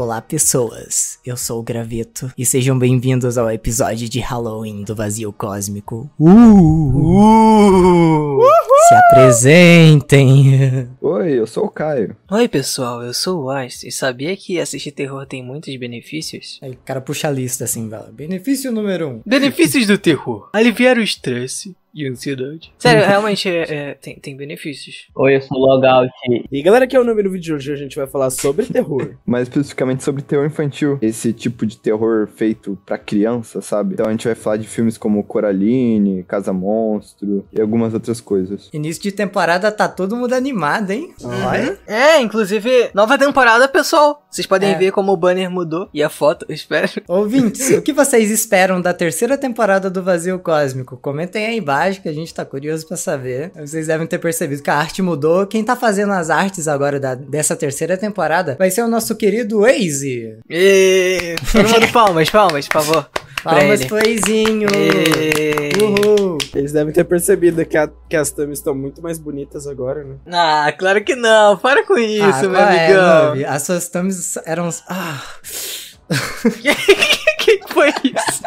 Olá, pessoas. Eu sou o Graveto e sejam bem-vindos ao episódio de Halloween do Vazio Cósmico. Uh! Se apresentem. Oi, eu sou o Caio. Oi, pessoal, eu sou o Ais e sabia que assistir terror tem muitos benefícios? Aí o cara puxa a lista assim, velho. Benefício número um. Benefícios do terror: aliviar o estresse e ansiedade. Sério, realmente é, é, tem, tem benefícios. Oi, eu sou o Logout. E galera, aqui é o nome do vídeo de hoje. A gente vai falar sobre terror. Mais especificamente sobre terror infantil. Esse tipo de terror feito pra criança, sabe? Então a gente vai falar de filmes como Coraline, Casa Monstro e algumas outras coisas. Início de temporada tá todo mundo animado, hein? Olha. É, inclusive, nova temporada, pessoal. Vocês podem É. ver como o banner mudou e a foto, eu espero. Ouvintes, o que vocês esperam da terceira temporada do Vazio Cósmico? Comentem aí embaixo que a gente tá curioso pra saber. Vocês devem ter percebido que a arte mudou. Quem tá fazendo as artes agora da- dessa terceira temporada vai ser o nosso querido Waze. E... Todo mundo palmas, palmas, por favor. Palmas pro. E... Uhul. Eles devem ter percebido que, a- que as thumbs estão muito mais bonitas agora, né? Ah, claro que não. Para com isso, Ah, meu é, amigão. Novi? As suas thumbs eram... Ah... que foi isso?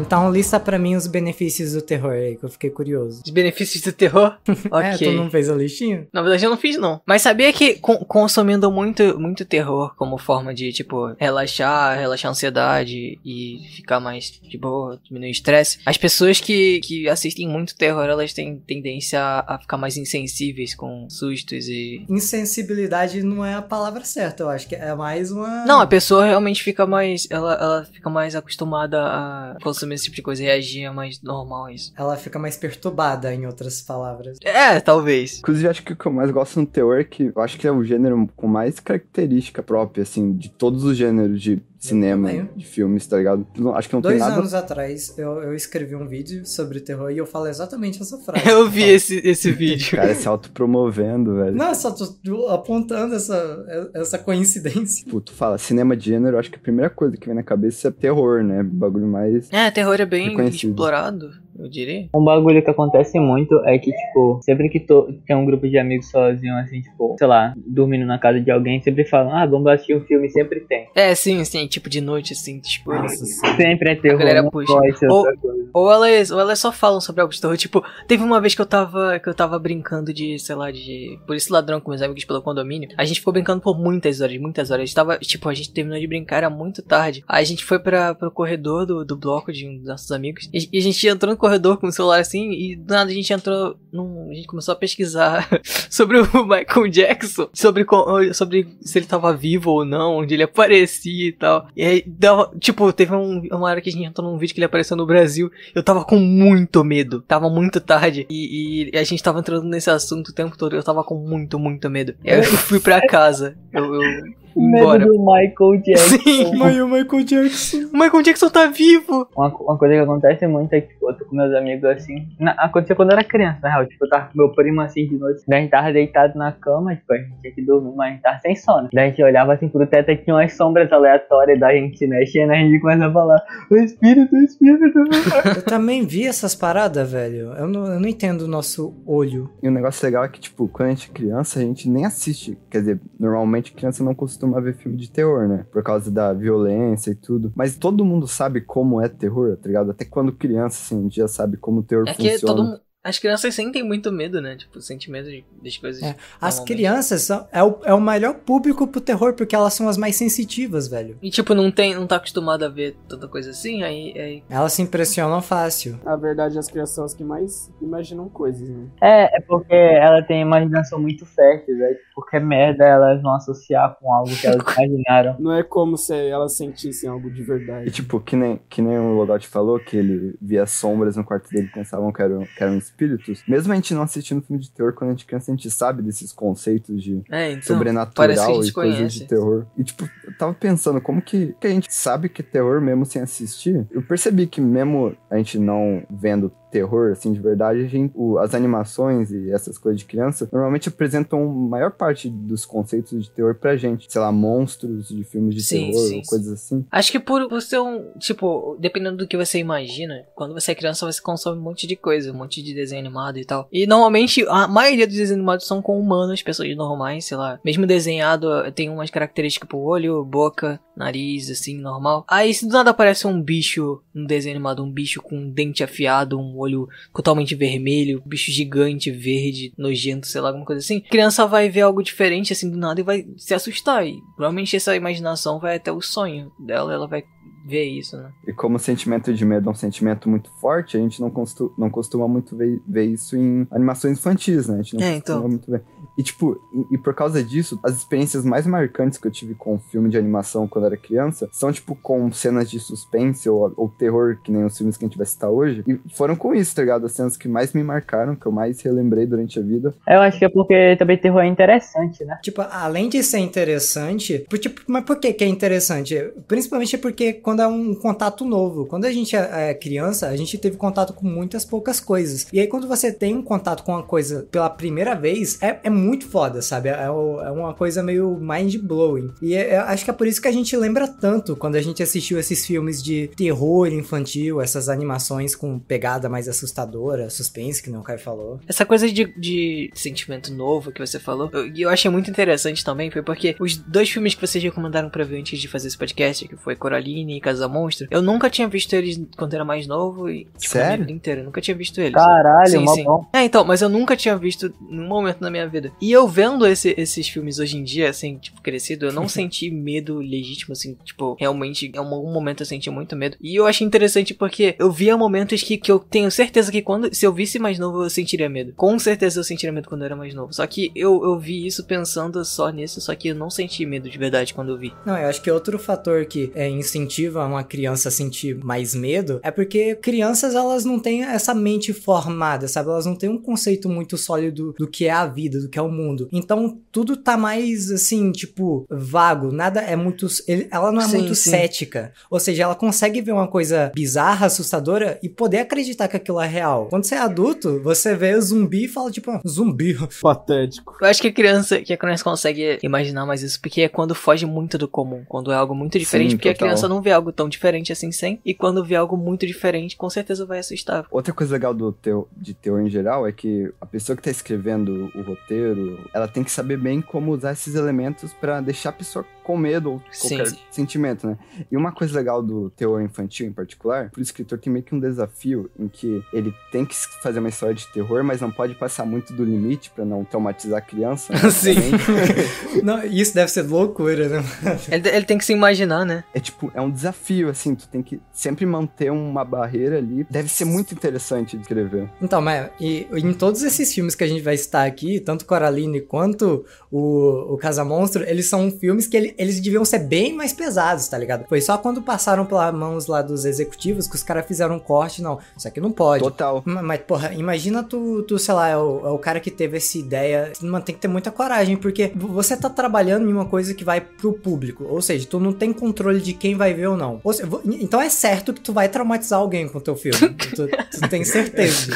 Então lista pra mim os benefícios do terror aí, que eu fiquei curioso. Os benefícios do terror? É, tu ok. não fez a listinha? Na verdade, eu não fiz, não. Mas sabia que con- consumindo muito, muito terror como forma de, tipo, relaxar, relaxar a ansiedade e ficar mais de boa, diminuir o estresse, as pessoas que, que assistem muito terror, elas têm tendência a, a ficar mais insensíveis com sustos e. Insensibilidade não é a palavra certa, eu acho que é mais uma... Não, a pessoa realmente fica mais. Ela, ela fica mais acostumada a consumir esse tipo de coisa e reagir é mais normal a isso. Ela fica mais perturbada, em outras palavras. É, talvez. Inclusive, acho que o que eu mais gosto no terror é que eu acho que é o gênero com mais característica própria, assim, de todos os gêneros de cinema, de filmes, tá ligado? Acho que não Dois tem nada. anos atrás, eu, eu escrevi um vídeo sobre terror e eu falo exatamente essa frase. Eu vi esse, esse vídeo. Cara, se autopromovendo, velho. Não, eu só tô apontando essa, essa coincidência. Tipo, tu fala cinema de gênero, acho que a primeira coisa que vem na cabeça é terror, né? Bagulho mais. É, terror é bem explorado, eu diria. Um bagulho que acontece muito é que, tipo, sempre que tô, tem um grupo de amigos sozinho, assim, tipo, sei lá, dormindo na casa de alguém, sempre falam, ah, vamos assistir um filme, sempre tem. É, sim, sim, tipo de noite, assim, tipo. Nossa, sim. Sempre é terror, galera não puxa. Ou- outra coisa. Ou elas, ou elas só falam sobre algo de terror. Tipo, teve uma vez que eu tava. que eu tava brincando de, sei lá, de. Polícia ladrão com meus amigos pelo condomínio. A gente ficou brincando por muitas horas, muitas horas. A gente tava, tipo, a gente terminou de brincar, era muito tarde. Aí a gente foi pra, pro corredor do, do bloco de um dos nossos amigos. E, e a gente entrou no corredor com o celular assim, e do nada a gente entrou num. A gente começou a pesquisar sobre o Michael Jackson, sobre, sobre se ele tava vivo ou não, onde ele aparecia e tal. E aí, dava, tipo, teve um, uma hora que a gente entrou num vídeo que ele apareceu no Brasil. Eu tava com muito medo. Tava muito tarde. E, e a gente tava entrando nesse assunto o tempo todo. Eu tava com muito, muito medo. E aí eu fui pra casa. Eu, eu embora. Medo do Michael Jackson. Sim, Mãe, o Michael Jackson. o Michael Jackson tá vivo. Uma, uma coisa que acontece muito é que, tipo, eu tô com meus amigos assim. Na, aconteceu quando eu era criança, na real. Tipo, eu tava com meu primo assim de noite. Daí a gente tava deitado na cama, tipo, a gente tinha que dormir, mas a gente tava sem sono. Daí a gente olhava assim pro teto e tinha umas sombras aleatórias da gente se mexendo, a gente começa a falar: O espírito, o espírito. Eu também vi essas paradas, velho. Eu não, eu não entendo o nosso olho. E um negócio legal é que, tipo, quando a gente é criança, a gente nem assiste. Quer dizer, normalmente criança não costuma ver filme de terror, né? Por causa da violência e tudo. Mas todo mundo sabe como é terror, tá ligado? Até quando criança, assim, um dia sabe como o terror É que funciona. todo mundo. As crianças sentem muito medo, né? Tipo, sentem medo de- das coisas. É, As crianças são, é, o, é o melhor público pro terror, porque elas são as mais sensitivas, velho. E tipo, não tem, não tá acostumado a ver tanta coisa assim, aí, aí Elas se impressionam fácil. Na verdade, as crianças são as que mais imaginam coisas, né? É, é porque ela tem imaginação muito fértil, né? Qualquer merda elas vão associar com algo que elas imaginaram. Não é como se elas sentissem algo de E verdade. tipo, que nem, que nem o Logout falou, que ele via sombras no quarto dele e pensavam que eram, que eram espíritos. Mesmo a gente não assistindo filme de terror, quando a gente é criança, a gente sabe desses conceitos de É, então. parece que a sobrenatural gente e coisas conhece. de terror. E tipo, eu tava pensando, como que, que a gente sabe que é terror mesmo sem assistir? Eu percebi que mesmo a gente não vendo terror, assim, de verdade, gente, o- as animações e essas coisas de criança normalmente apresentam maior parte dos conceitos de terror pra gente. Sei lá, monstros de filmes de Sim, terror, sim, ou coisas assim. Acho que por, por ser um. Tipo, dependendo do que você imagina, quando você é criança, você consome um monte de coisa, um monte de desenho animado e tal. E normalmente, a maioria dos desenhos animados são com humanos, pessoas normais, sei lá. Mesmo desenhado, tem umas características, tipo olho, boca, nariz, assim, normal. Aí, se do nada aparece um bicho, um desenho animado, um bicho com um dente afiado, um olho totalmente vermelho, bicho gigante, verde, nojento, sei lá, alguma coisa assim. A criança vai ver algo diferente, assim, do nada e vai se assustar. E provavelmente essa imaginação vai até o sonho dela, ela vai ver isso, né? E como o sentimento de medo é um sentimento muito forte, a gente não, costu não costuma muito ver, ver isso em animações infantis, né? A gente não É, costuma então. muito ver. E, tipo, e, e por causa disso, as experiências mais marcantes que eu tive com filme de animação quando era criança são, tipo, com cenas de suspense ou, ou terror, que nem os filmes que a gente vai citar hoje. E foram com isso, tá ligado? As cenas que mais me marcaram, que eu mais relembrei durante a vida. Eu acho que é porque também terror é interessante, né? Tipo, além de ser interessante, por, tipo, mas por que que é interessante? Principalmente porque quando é um contato novo. Quando a gente é, é criança, a gente teve contato com muitas poucas coisas. E aí quando você tem um contato com uma coisa pela primeira vez, é, é muito foda, sabe? É, o- é uma coisa meio mind-blowing. E é- eu acho que é por isso que a gente lembra tanto quando a gente assistiu esses filmes de terror infantil, essas animações com pegada mais assustadora, suspense, que nem o Caio falou. Essa coisa de, de sentimento novo que você falou, eu- eu, achei muito interessante também, foi porque os dois filmes que vocês recomendaram pra ver antes de fazer esse podcast, que foi Coraline Casa Monstro, eu nunca tinha visto eles quando era mais novo e, tipo, Sério? vida inteira, eu nunca tinha visto eles. Caralho, Sim, sim. bom. É, então, mas eu nunca tinha visto num momento na minha vida. E eu vendo esse- esses filmes hoje em dia, assim, tipo, crescido, eu não senti medo legítimo, assim, tipo, realmente, em algum momento eu senti muito medo. E eu achei interessante porque eu via momentos que, que eu tenho certeza que quando, se eu visse mais novo, eu sentiria medo. Com certeza eu sentiria medo quando eu era mais novo. Só que eu, eu vi isso pensando só nisso, só que eu não senti medo de verdade quando eu vi. Não, eu acho que outro fator que é, incentiva uma criança a sentir mais medo é porque crianças elas não têm essa mente formada, sabe? Elas não têm um conceito muito sólido do que é a vida, do que é o mundo. Então tudo tá mais assim, tipo, vago. Nada é muito. ela não é Sim, muito sim. cética. Ou seja, ela consegue ver uma coisa bizarra, assustadora e poder acreditar que aquilo é real. Quando você é adulto, você vê o zumbi e fala, tipo, ah, zumbi. Patético. Eu acho que a criança, que a criança consegue imaginar mais isso, porque é quando foge muito do comum, quando é algo muito diferente, Sim, porque total. a criança não vê algo tão diferente assim sem, e quando vê algo muito diferente, com certeza vai assustar. Outra coisa legal do teu, de teor em geral é que a pessoa que tá escrevendo o roteiro, ela tem que saber bem como usar esses elementos pra deixar a pessoa com medo ou Sim. qualquer sentimento, né? E uma coisa legal do teor infantil em particular, pro escritor tem meio que um desafio em que ele tem que fazer uma história de terror, mas não pode passar muito do limite pra não traumatizar a criança. né? Sim. não, isso deve ser loucura, né? Ele, ele tem que se imaginar, né? É tipo, é um desafio, assim, tu tem que sempre manter uma barreira ali. Deve ser muito interessante de escrever. Então, mas e, em todos esses filmes que a gente vai citar aqui, tanto Coraline quanto o, o Casa Monstro, eles são filmes que ele- eles deviam ser bem mais pesados, tá ligado? Foi só quando passaram pelas mãos lá dos executivos que os caras fizeram um corte, não, isso aqui não pode. Total. Ma- Mas, porra, imagina tu, tu sei lá, é o, é o cara que teve essa ideia. Mano, tem que ter muita coragem, porque você tá trabalhando em uma coisa que vai pro público. Ou seja, tu não tem controle de quem vai ver ou não. Ou seja, então é certo que tu vai traumatizar alguém com o teu filme. tu, tu tem certeza.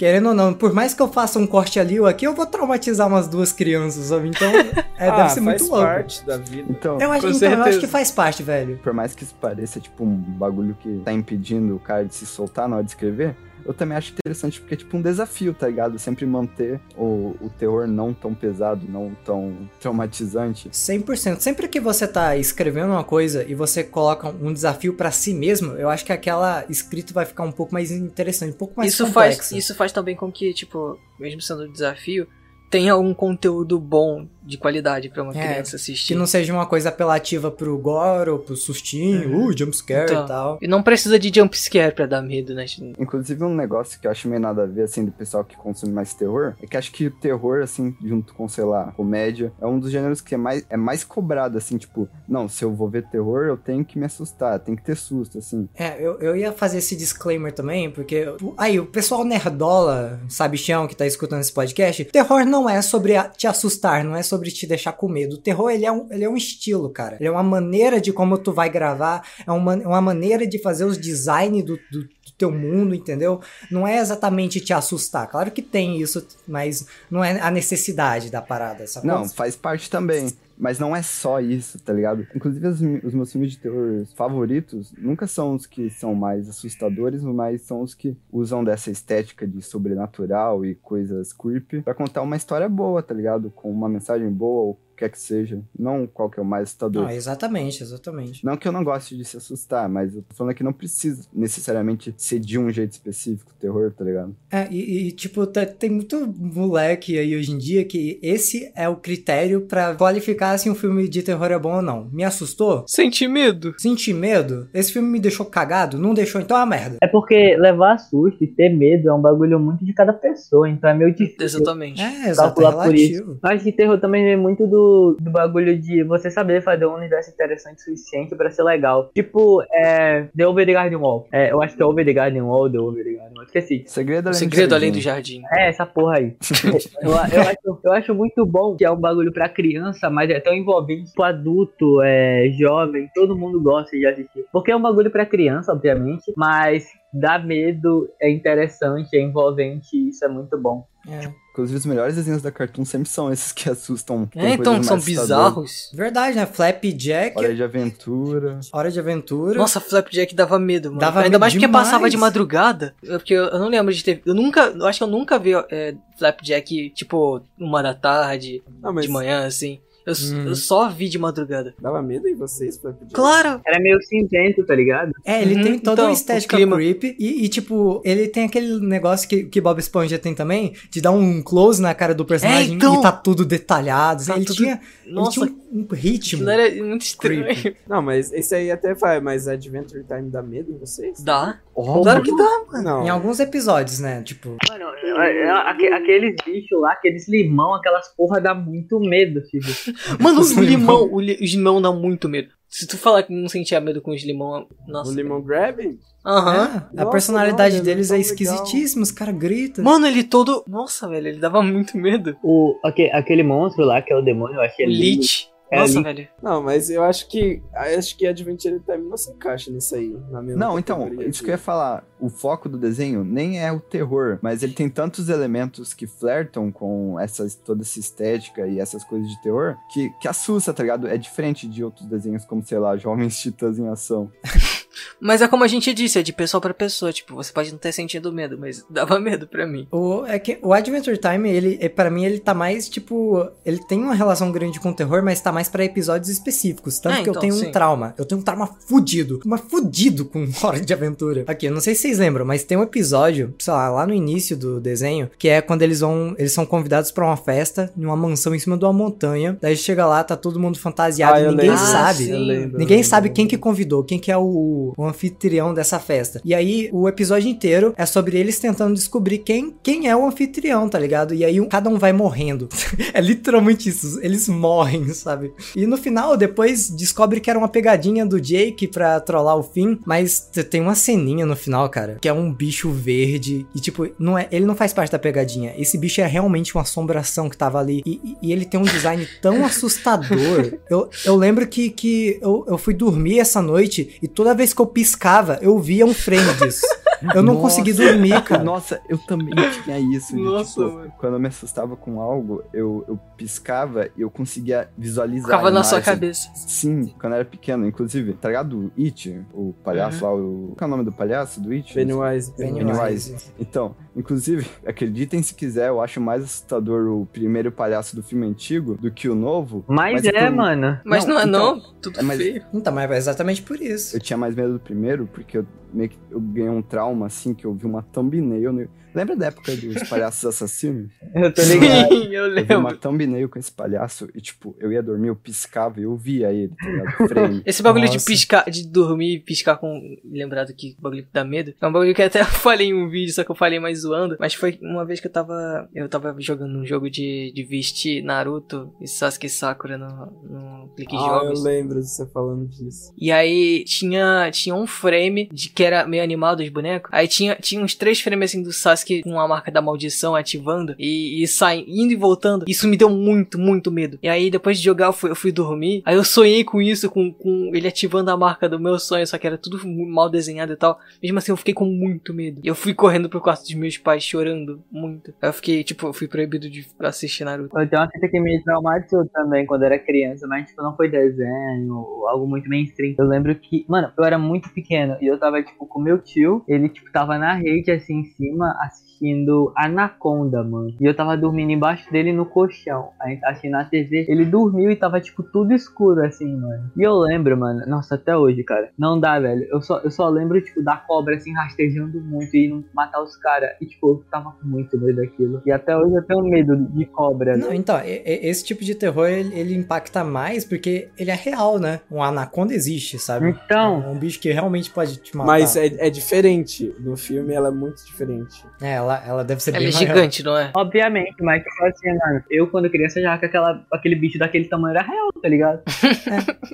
Querendo ou não, por mais que eu faça um corte ali ou aqui, eu vou traumatizar umas duas crianças, sabe? Então, é, ah, deve ser muito faz louco. parte da vida. Então, Eu acho, então, eu acho que faz parte, velho. por mais que isso pareça, tipo, um bagulho que tá impedindo o cara de se soltar na hora de escrever, eu também acho interessante porque é tipo um desafio, tá ligado? Sempre manter o, o terror não tão pesado, não tão traumatizante. 100%. Sempre que você tá escrevendo uma coisa e você coloca um desafio pra si mesmo, eu acho que aquela escrita vai ficar um pouco mais interessante, um pouco mais isso complexa. faz, isso faz também com que, tipo, mesmo sendo um desafio, tenha um conteúdo bom, de qualidade pra uma É, criança assistir. Que não seja uma coisa apelativa pro gore ou pro sustinho, Uhum. uh, jumpscare Então. e tal. E não precisa de jumpscare pra dar medo, né? Inclusive, um negócio que eu acho meio nada a ver, assim, do pessoal que consome mais terror, é que acho que o terror, assim, junto com, sei lá, comédia, é um dos gêneros que é mais, é mais cobrado, assim, tipo, não, se eu vou ver terror, eu tenho que me assustar, tem que ter susto, assim. É, eu, eu ia fazer esse disclaimer também, porque. Aí, o pessoal nerdola, sabichão que tá escutando esse podcast, terror não é sobre te assustar, não é sobre sobre te deixar com medo. O terror, ele é um, ele é um estilo, cara. Ele é uma maneira de como tu vai gravar, é uma, uma maneira de fazer os design do, do, do teu mundo, entendeu? Não é exatamente te assustar. Claro que tem isso, mas não é a necessidade da parada, sacou? Não, faz parte também. Mas não é só isso, tá ligado? Inclusive, os, os meus filmes de terror favoritos nunca são os que são mais assustadores, mas são os que usam dessa estética de sobrenatural e coisas creepy pra contar uma história boa, tá ligado? Com uma mensagem boa ou quer que seja. Não qual que é o mais assustador. Não, exatamente, exatamente. Não que eu não goste de se assustar, mas eu tô falando que não precisa necessariamente ser de um jeito específico, terror, tá ligado? É, e, e, tipo, tá- tem muito moleque aí hoje em dia que esse é o critério pra qualificar se um filme de terror é bom ou não. Me assustou? Senti medo. Senti medo? Esse filme me deixou cagado? Não deixou, então é uma merda. É porque levar susto e ter medo é um bagulho muito de cada pessoa, então é meio difícil. Exatamente. É, é calcular por isso. relativo. Eu acho que terror também vem muito do, do bagulho de você saber fazer um universo interessante o suficiente pra ser legal. Tipo, é. The Over the Garden Wall. É, eu acho que é Over the Garden Wall, The Over the Garden Wall. Esqueci. Segredo O além segredo do além do jardim. É, essa porra aí. eu, eu acho, eu acho muito bom que é um bagulho pra criança, mas é tão envolvente pro adulto, é, jovem, todo mundo gosta de assistir. Porque é um bagulho pra criança, obviamente, mas dá medo, é interessante, é envolvente, e isso é muito bom. É. Inclusive, os melhores desenhos da Cartoon sempre são esses que assustam. É, então, são bizarros. Verdade, né? Flapjack, Hora de Aventura. Hora de Aventura. Nossa, Flapjack dava medo, mano. Dava Ainda medo mais porque demais. passava de madrugada. Porque eu, eu não lembro de ter. Eu nunca. Eu acho que eu nunca vi é, Flapjack, tipo, uma da tarde, Não, mas de manhã, assim. Eu, Hum. eu só vi de madrugada. dava medo em vocês? Claro! Era meio cinzento, tá ligado? É, ele Uhum, tem toda então, uma estética clima. creepy e, e, tipo, ele tem aquele negócio que, que Bob Esponja tem também, de dar um close na cara do personagem É, então. e tá tudo detalhado. Tá ele, tudo- tinha, Nossa, ele tinha um, um ritmo. aquilo era muito estranho. Creepy. Não, mas esse aí até vai, mas Adventure Time dá medo em vocês? Dá? Oh, Claro que dá, mano. Não. Em alguns episódios, né? Tipo, Mano, é- é- aque- aqueles bichos lá, aqueles limão, aquelas porra dá muito medo, filho. Mano, Os o limão. limão, o li- os limão dá muito medo. Se tu falar que não sentia medo com os limão, nossa. O Lemon Grab? Aham. é, a Nossa, personalidade não, deles é é esquisitíssima, os caras gritam. Mano, ele todo. Nossa, velho, ele dava muito medo. O, aque- aquele monstro lá, que é o demônio, eu achei O lindo. Lich. É, Nossa, Lich. velho. Não, mas eu acho que acho que Adventure Time não se encaixa nisso aí. Na mesma Não, então, isso que eu ia falar. O foco do desenho nem é o terror, mas ele tem tantos elementos que flertam com essas, toda essa estética e essas coisas de terror que, que assusta, tá ligado? É diferente de outros desenhos como, sei lá, Jovens Titãs em Ação. Mas é como a gente disse, é de pessoa pra pessoa. Tipo, você pode não ter sentido medo, mas dava medo pra mim. O, é que o Adventure Time, ele, é, para mim, ele tá mais, tipo. Ele tem uma relação grande com o terror, mas tá mais pra episódios específicos. Tanto É, que eu então, tenho sim. um trauma. Eu tenho um trauma fudido. Mas fudido com Hora de Aventura. Aqui, eu não sei se vocês lembram, mas tem um episódio, sei lá, lá no início do desenho, que é quando eles vão. Eles são convidados pra uma festa em uma mansão em cima de uma montanha. Daí chega lá, tá todo mundo fantasiado, Ah, eu ninguém lembro. sabe. Eu lembro, Ninguém sabe quem que convidou, quem que é o, o anfitrião dessa festa. E aí, o episódio inteiro é sobre eles tentando descobrir quem, quem é o anfitrião, tá ligado? E aí, um- cada um vai morrendo. é literalmente isso. Eles morrem, sabe? E no final, depois descobre que era uma pegadinha do Jake pra trollar o fim. Mas tem uma ceninha no final, cara, que é um bicho verde. E, tipo, não é, ele não faz parte da pegadinha. Esse bicho é realmente uma assombração que tava ali. E, e- e ele tem um design tão assustador. Eu, eu lembro que, que eu, eu fui dormir essa noite e toda vez que eu piscava, eu via um frame disso. Eu não Nossa. consegui dormir, cara. Nossa, eu também tinha isso. de, Nossa, tipo, mano. quando eu me assustava com algo, eu, eu piscava e eu conseguia visualizar. Ficava na sua cabeça. Sim, quando eu era pequeno. Inclusive, tá ligado o It? O palhaço lá, o... Qual é o nome do palhaço do It? Pennywise. Pennywise. Então, inclusive, acreditem se quiser, eu acho mais assustador o primeiro palhaço do filme antigo do que o novo. Mas, Mas é, mano. Mas não, Não, é então, não, tudo é, mas- feio. Então, mas é exatamente por isso. Eu tinha mais medo do primeiro, porque eu meio que eu ganhei um trauma, assim, que eu vi uma thumbnail. Lembra da época dos palhaços assassinos? Eu tô ligado. Sim, eu Eu vi uma lembro. thumbnail com esse palhaço e, tipo, eu ia dormir, eu piscava e eu via ele, tá ligado? Frame. Esse bagulho de Nossa. piscar, de dormir e piscar com. Lembrado que bagulho que dá medo. É um bagulho que até eu falei em um vídeo, só que eu falei mais zoando. Mas foi uma vez que eu tava. Eu tava jogando um jogo de, de vestir Naruto e Sasuke Sakura no, no Clique Ah, eu Jogos. lembro de você falando disso. E aí tinha, tinha um frame de que era meio animal dos bonecos. Aí tinha, tinha uns três frames assim do Sasuke com a marca da maldição ativando e, e sai, indo e voltando. Isso me deu muito, muito medo. E aí depois de jogar eu fui, eu fui dormir. Aí eu sonhei com isso, com, com ele ativando a marca do meu sonho, só que era tudo mal desenhado e tal. Mesmo assim eu fiquei com muito medo. Eu fui correndo pro quarto dos meus pais chorando muito. Eu fiquei, tipo, eu fui proibido de assistir Naruto. Eu tenho uma coisa que me traumatizou também quando era criança, mas tipo, não foi desenho ou algo muito mainstream. Eu lembro que, mano, eu era muito pequeno e eu tava, tipo, com meu tio, ele, tipo, tava na rede assim em cima, assistindo Anaconda, mano. E eu tava dormindo embaixo dele no colchão. A gente assistindo na TV, ele dormiu e tava, tipo, tudo escuro assim, mano. E eu lembro, mano, nossa, até hoje, cara. Não dá, velho. Eu só, eu só lembro, tipo, da cobra assim rastejando muito e não matar os caras. E, tipo, eu tava com muito medo daquilo. E até hoje eu tenho medo de cobra. Não, né? então, esse tipo de terror ele, ele impacta mais porque ele é real, né? Um anaconda existe, sabe? Então, É um bicho que realmente pode te matar. Mas é, é diferente. No filme ela é muito diferente. É, ela, ela deve ser Ela bem é maior. gigante, não é? obviamente, mas tipo assim, mano, eu quando criança já que aquela, aquele bicho daquele tamanho era real, tá ligado?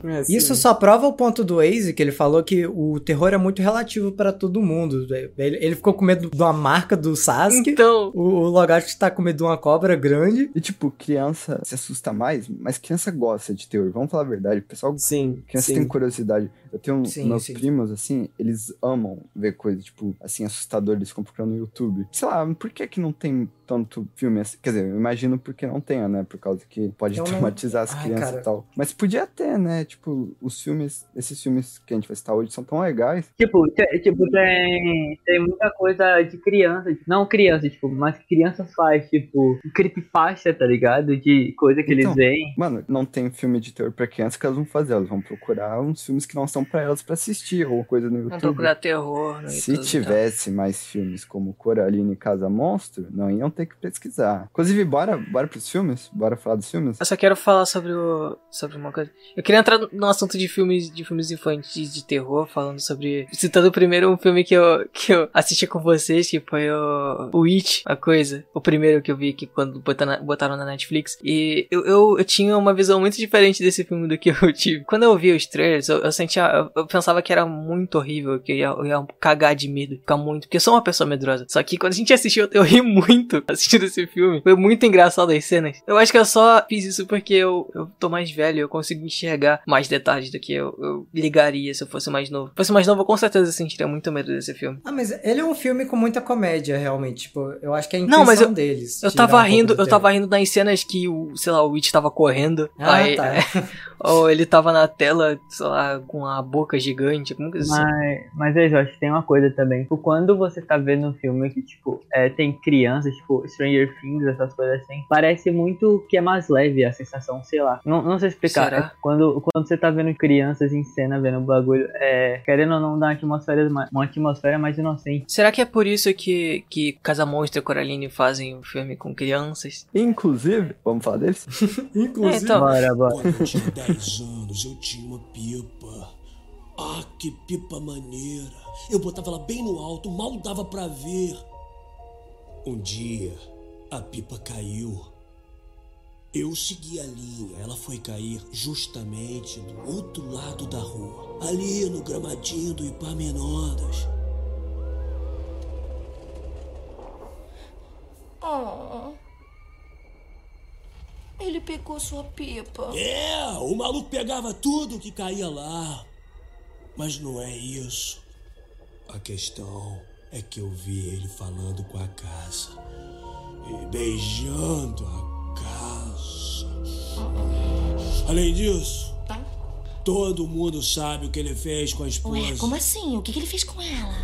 É, sim. Isso só prova o ponto do Waze, que ele falou que o terror é muito relativo pra todo mundo. Ele, ele ficou com medo de uma marca do Sasuke. Então, O, o Logato tá com medo de uma cobra grande. E tipo, criança se assusta mais, mas criança gosta de terror. Vamos falar a verdade, o pessoal Sim, Criança sim. tem curiosidade. Eu tenho Sim, meus sim. primos, assim, eles amam ver coisas, tipo, assim, assustadoras, eles ficam procurando no YouTube. Sei lá, por que que não tem tanto filme assim? Quer dizer, eu imagino porque não tenha, né? Por causa que pode Eu não- traumatizar as Ai, crianças cara. e tal. Mas podia ter, né? Tipo, os filmes, esses filmes que a gente vai citar hoje são tão legais. Tipo, tipo tem, tem muita coisa de criança, tipo, não criança, tipo, mas que crianças faz, tipo, creepypasta, tá ligado? De coisa que Então, eles veem. Mano, não tem filme de terror pra criança que elas vão fazer. Elas vão procurar uns filmes que não são pra elas pra assistir, ou coisa no YouTube. procurar terror no Se YouTube, tivesse mais filmes como Coraline e Casa Monstro, não iam ter que pesquisar. Inclusive, bora, bora pros filmes? Bora falar dos filmes? Eu só quero falar sobre o sobre uma coisa. Eu queria entrar no assunto de filmes de filmes infantis de terror, falando sobre citando primeiro um filme que eu que eu assisti com vocês, que foi o o It, a coisa, o primeiro que eu vi que quando botaram na, botaram na Netflix. E eu, eu, eu tinha uma visão muito diferente desse filme do que eu tive. Quando eu vi os trailers, eu, eu sentia eu, eu pensava que era muito horrível, que eu ia, eu ia cagar de medo, ficar muito, porque eu sou uma pessoa medrosa. Só que quando a gente assistiu, eu, eu ri muito assistindo esse filme. Foi muito engraçado as cenas. Eu acho que eu só fiz isso porque eu, eu tô mais velho, eu consigo enxergar mais detalhes do que eu, eu ligaria se eu fosse mais novo. Se fosse mais novo, eu com certeza sentiria muito medo desse filme. Ah, mas ele é um filme com muita comédia, realmente. Tipo, eu acho que é a intenção Não, mas eu- deles. Eu tava um rindo, do eu tava rindo nas cenas que o, sei lá, o Witch tava correndo. Ah, aí, tá. ou ele tava na tela, sei lá, com a boca gigante, alguma coisa assim. Mas, mas aí, Jorge, tem uma coisa também. Tipo, quando você tá vendo um filme que, tipo, é, tem crianças, tipo, Stranger Things, essas coisas assim, parece muito que é mais leve a sensação, sei lá. Não, não sei explicar. Será? É quando, quando você tá vendo crianças em cena, vendo o bagulho, é, querendo ou não, dá uma atmosfera, ma- uma atmosfera mais inocente. Será que é por isso que, que Casa Monstro e Coraline fazem o filme com crianças? Inclusive, vamos falar deles? Inclusive. É, então. Bora, bora. Quando eu tinha 10 anos, eu tinha uma pipa. Ah, que pipa maneira. Eu botava ela bem no alto, mal dava pra ver. Um dia, a pipa caiu. Eu segui a linha, ela foi cair justamente do outro lado da rua. Ali no gramadinho do Iparmenondas. Oh. Ele pegou sua pipa. É, o maluco pegava tudo que caía lá. Mas não é isso. A questão é que eu vi ele falando com a casa e beijando a casa. Além disso, Tá. todo mundo sabe o que ele fez com a Ué, esposa. como assim? O que, que ele fez com ela?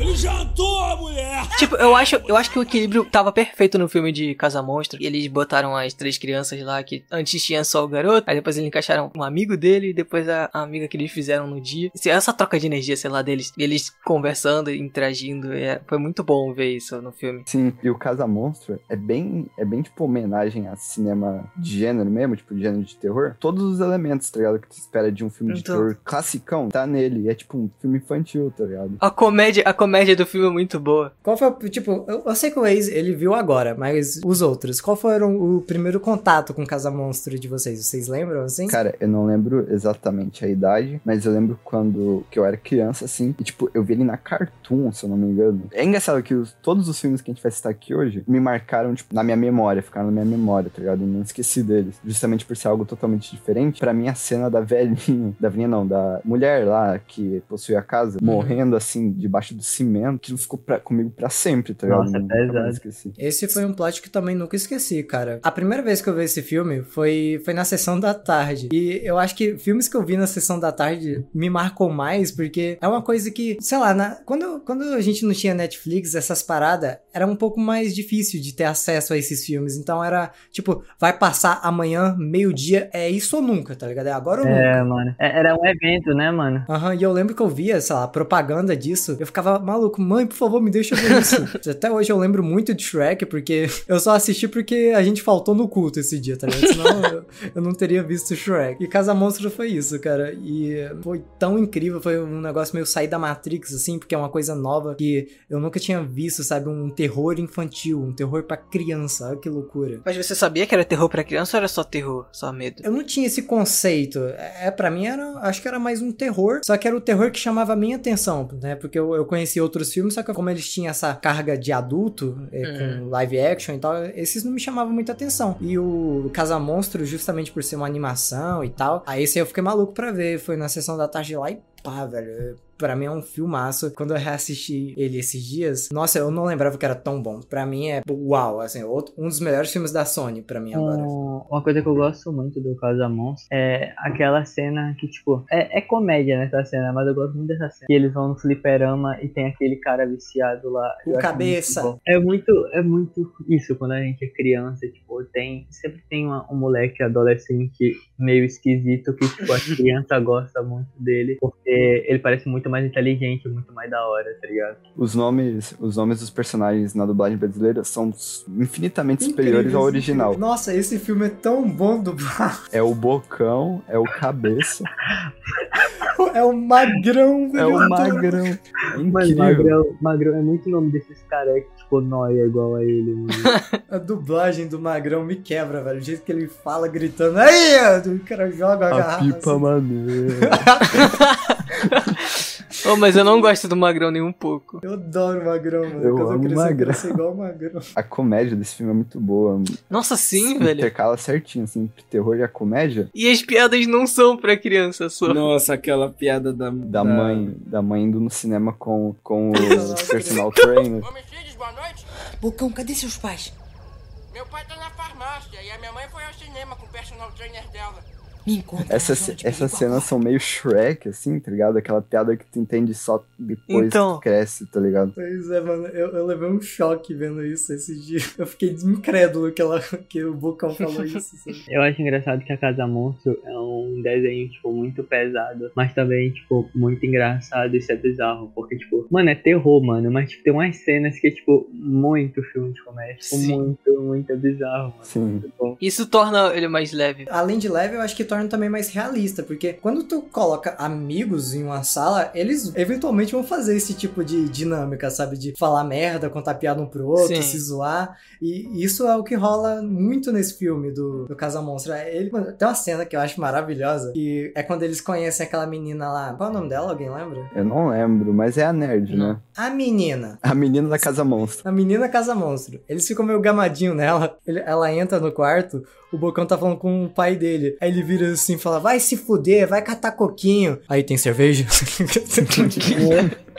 Ele jantou a mulher! Tipo, eu acho, eu acho que o equilíbrio tava perfeito no filme de Casa Monstro. E eles botaram as três crianças lá, que antes tinha só o garoto, aí depois eles encaixaram um amigo dele, e depois a, a amiga que eles fizeram no dia. Essa troca de energia, sei lá, deles, eles conversando, interagindo, é, foi muito bom ver isso no filme. Sim, e o Casa Monstro é bem, é bem tipo homenagem a cinema de gênero mesmo, tipo de gênero de terror. Todos os elementos, tá ligado, que tu espera de um filme de Então. terror classicão, tá nele. É tipo um filme infantil, tá ligado? A comédia, a comédia comédia do filme é muito boa. Qual foi, o- tipo, eu, eu sei que o ex, ele viu agora, mas os outros, qual foram o primeiro contato com Casa Monstro de vocês? Vocês lembram, assim? Cara, eu não lembro exatamente a idade, mas eu lembro quando que eu era criança, assim, e tipo, eu vi ele na Cartoon, se eu não me engano. É engraçado que os- todos os filmes que a gente vai citar aqui hoje me marcaram, tipo, na minha memória, ficaram na minha memória, tá ligado? Eu não esqueci deles. Justamente por ser algo totalmente diferente. Pra mim, a cena da velhinha, da velhinha não, da mulher lá que possui a casa, morrendo assim, debaixo do cimento, aquilo ficou pra- comigo pra sempre, tá ligado? Nossa, pesado. esqueci. Esse foi um plot que também nunca esqueci, cara. A primeira vez que eu vi esse filme foi, foi na sessão da tarde. E eu acho que filmes que eu vi na sessão da tarde me marcou mais, porque é uma coisa que, sei lá, na- quando, quando a gente não tinha Netflix, essas paradas, era um pouco mais difícil de ter acesso a esses filmes. Então era, tipo, vai passar amanhã, meio-dia, é isso ou nunca, tá ligado? É agora ou nunca. É, mano. É- Era um evento, né, mano? Aham, e eu lembro que eu via, sei lá, propaganda disso. Eu ficava maluco, mãe, por favor, me deixa ver isso. Até hoje eu lembro muito de Shrek, porque eu só assisti porque a gente faltou no culto esse dia, tá ligado? Senão eu, eu não teria visto Shrek. E Casa Monstro foi isso, cara. E foi tão incrível, foi um negócio meio sair da Matrix, assim, porque é uma coisa nova que eu nunca tinha visto, sabe? Um terror infantil, um terror pra criança. Olha que loucura. Mas você sabia que era terror pra criança ou era só terror? Só medo? Eu não tinha esse conceito. É, para mim era, acho que era mais um terror, só que era o terror que chamava a minha atenção, né? Porque eu, eu conheci outros filmes, só que como eles tinham essa carga de adulto, é, com live action e tal, esses não me chamavam muita atenção. E o Casa Monstro, justamente por ser uma animação e tal, aí esse eu fiquei maluco pra ver. Foi na sessão da tarde lá e pá, velho. Pra mim é um filmaço. Quando eu reassisti ele esses dias, nossa, eu não lembrava que era tão bom. Pra mim é uau, assim, outro, um dos melhores filmes da Sony, pra mim agora. Um- uma coisa que eu gosto muito do Casa Monstro é aquela cena que, tipo, é, é comédia nessa cena, mas eu gosto muito dessa cena. Que eles vão no fliperama e tem aquele cara viciado lá. O cabeça. muito. É muito, é muito isso quando a gente é criança, tipo, tem. Sempre tem uma- um moleque adolescente meio esquisito que, tipo, a criança gosta muito dele, porque ele parece muito mais inteligente, muito mais da hora, tá ligado? Os nomes, os nomes dos personagens na dublagem brasileira são infinitamente superiores Incrível ao esse original. filme. Nossa, esse filme é tão bom do É o Bocão, é o Cabeça, É o magrão, é velho. o eu tô- Magrão. É Mas. Magrão, Magrão é muito nome desses caras que, tipo, nóia igual a ele, mano. A dublagem do magrão me quebra, velho. O jeito que ele fala gritando. Aí! O cara joga a, A garrafa. pipa assim. maneira. Oh, mas eu não gosto do Magrão nem um pouco. Eu adoro o magrão, mano. Eu Quando amo eu magrão. ser igual o magrão. A comédia desse filme é muito boa. Nossa, sim, Se velho. Intercala certinho, assim, entre terror e a comédia. E as piadas não são pra criança só. Nossa, aquela piada da, Da mãe, da mãe indo no cinema com, com o personal trainer. Homicídios, boa noite. Bocão, cadê seus pais? Meu pai tá na farmácia e a minha mãe foi ao cinema com o personal trainer dela. Essas, essas cenas são meio Shrek, assim, tá ligado? Aquela piada que tu entende só depois Então. que cresce, tá ligado? Pois é, mano. Eu, eu levei um choque vendo isso esse dia. Eu fiquei incrédulo que, ela, que o Bocão falou isso. sabe? Eu acho engraçado que a Casa Monstro é um desenho, tipo, muito pesado, mas também, tipo, muito engraçado. Isso é bizarro, porque, tipo, mano, é terror, mano, mas, tipo, tem umas cenas que é, tipo, muito filme de comédia. Tipo, Sim. muito, muito bizarro, mano. Sim. Muito bom. Isso torna ele mais leve. Além de leve, eu acho que torna também mais realista, porque quando tu coloca amigos em uma sala, eles eventualmente vão fazer esse tipo de dinâmica, sabe? De falar merda, contar piada um pro outro, Sim. se zoar. E isso é o que rola muito nesse filme do, do Casa Monstro. Ele, mano, tem uma cena que eu acho maravilhosa, que é quando eles conhecem aquela menina lá. Qual é o nome dela? Alguém lembra? Eu não lembro, mas é a nerd, Não. né? A menina. A menina da Casa Monstro. A menina Casa Monstro. Eles ficam meio gamadinho nela. Ele- ela entra no quarto, o Bocão tá falando com o pai dele. Aí ele vira assim e fala: Vai se fuder, vai catar coquinho. Aí tem cerveja?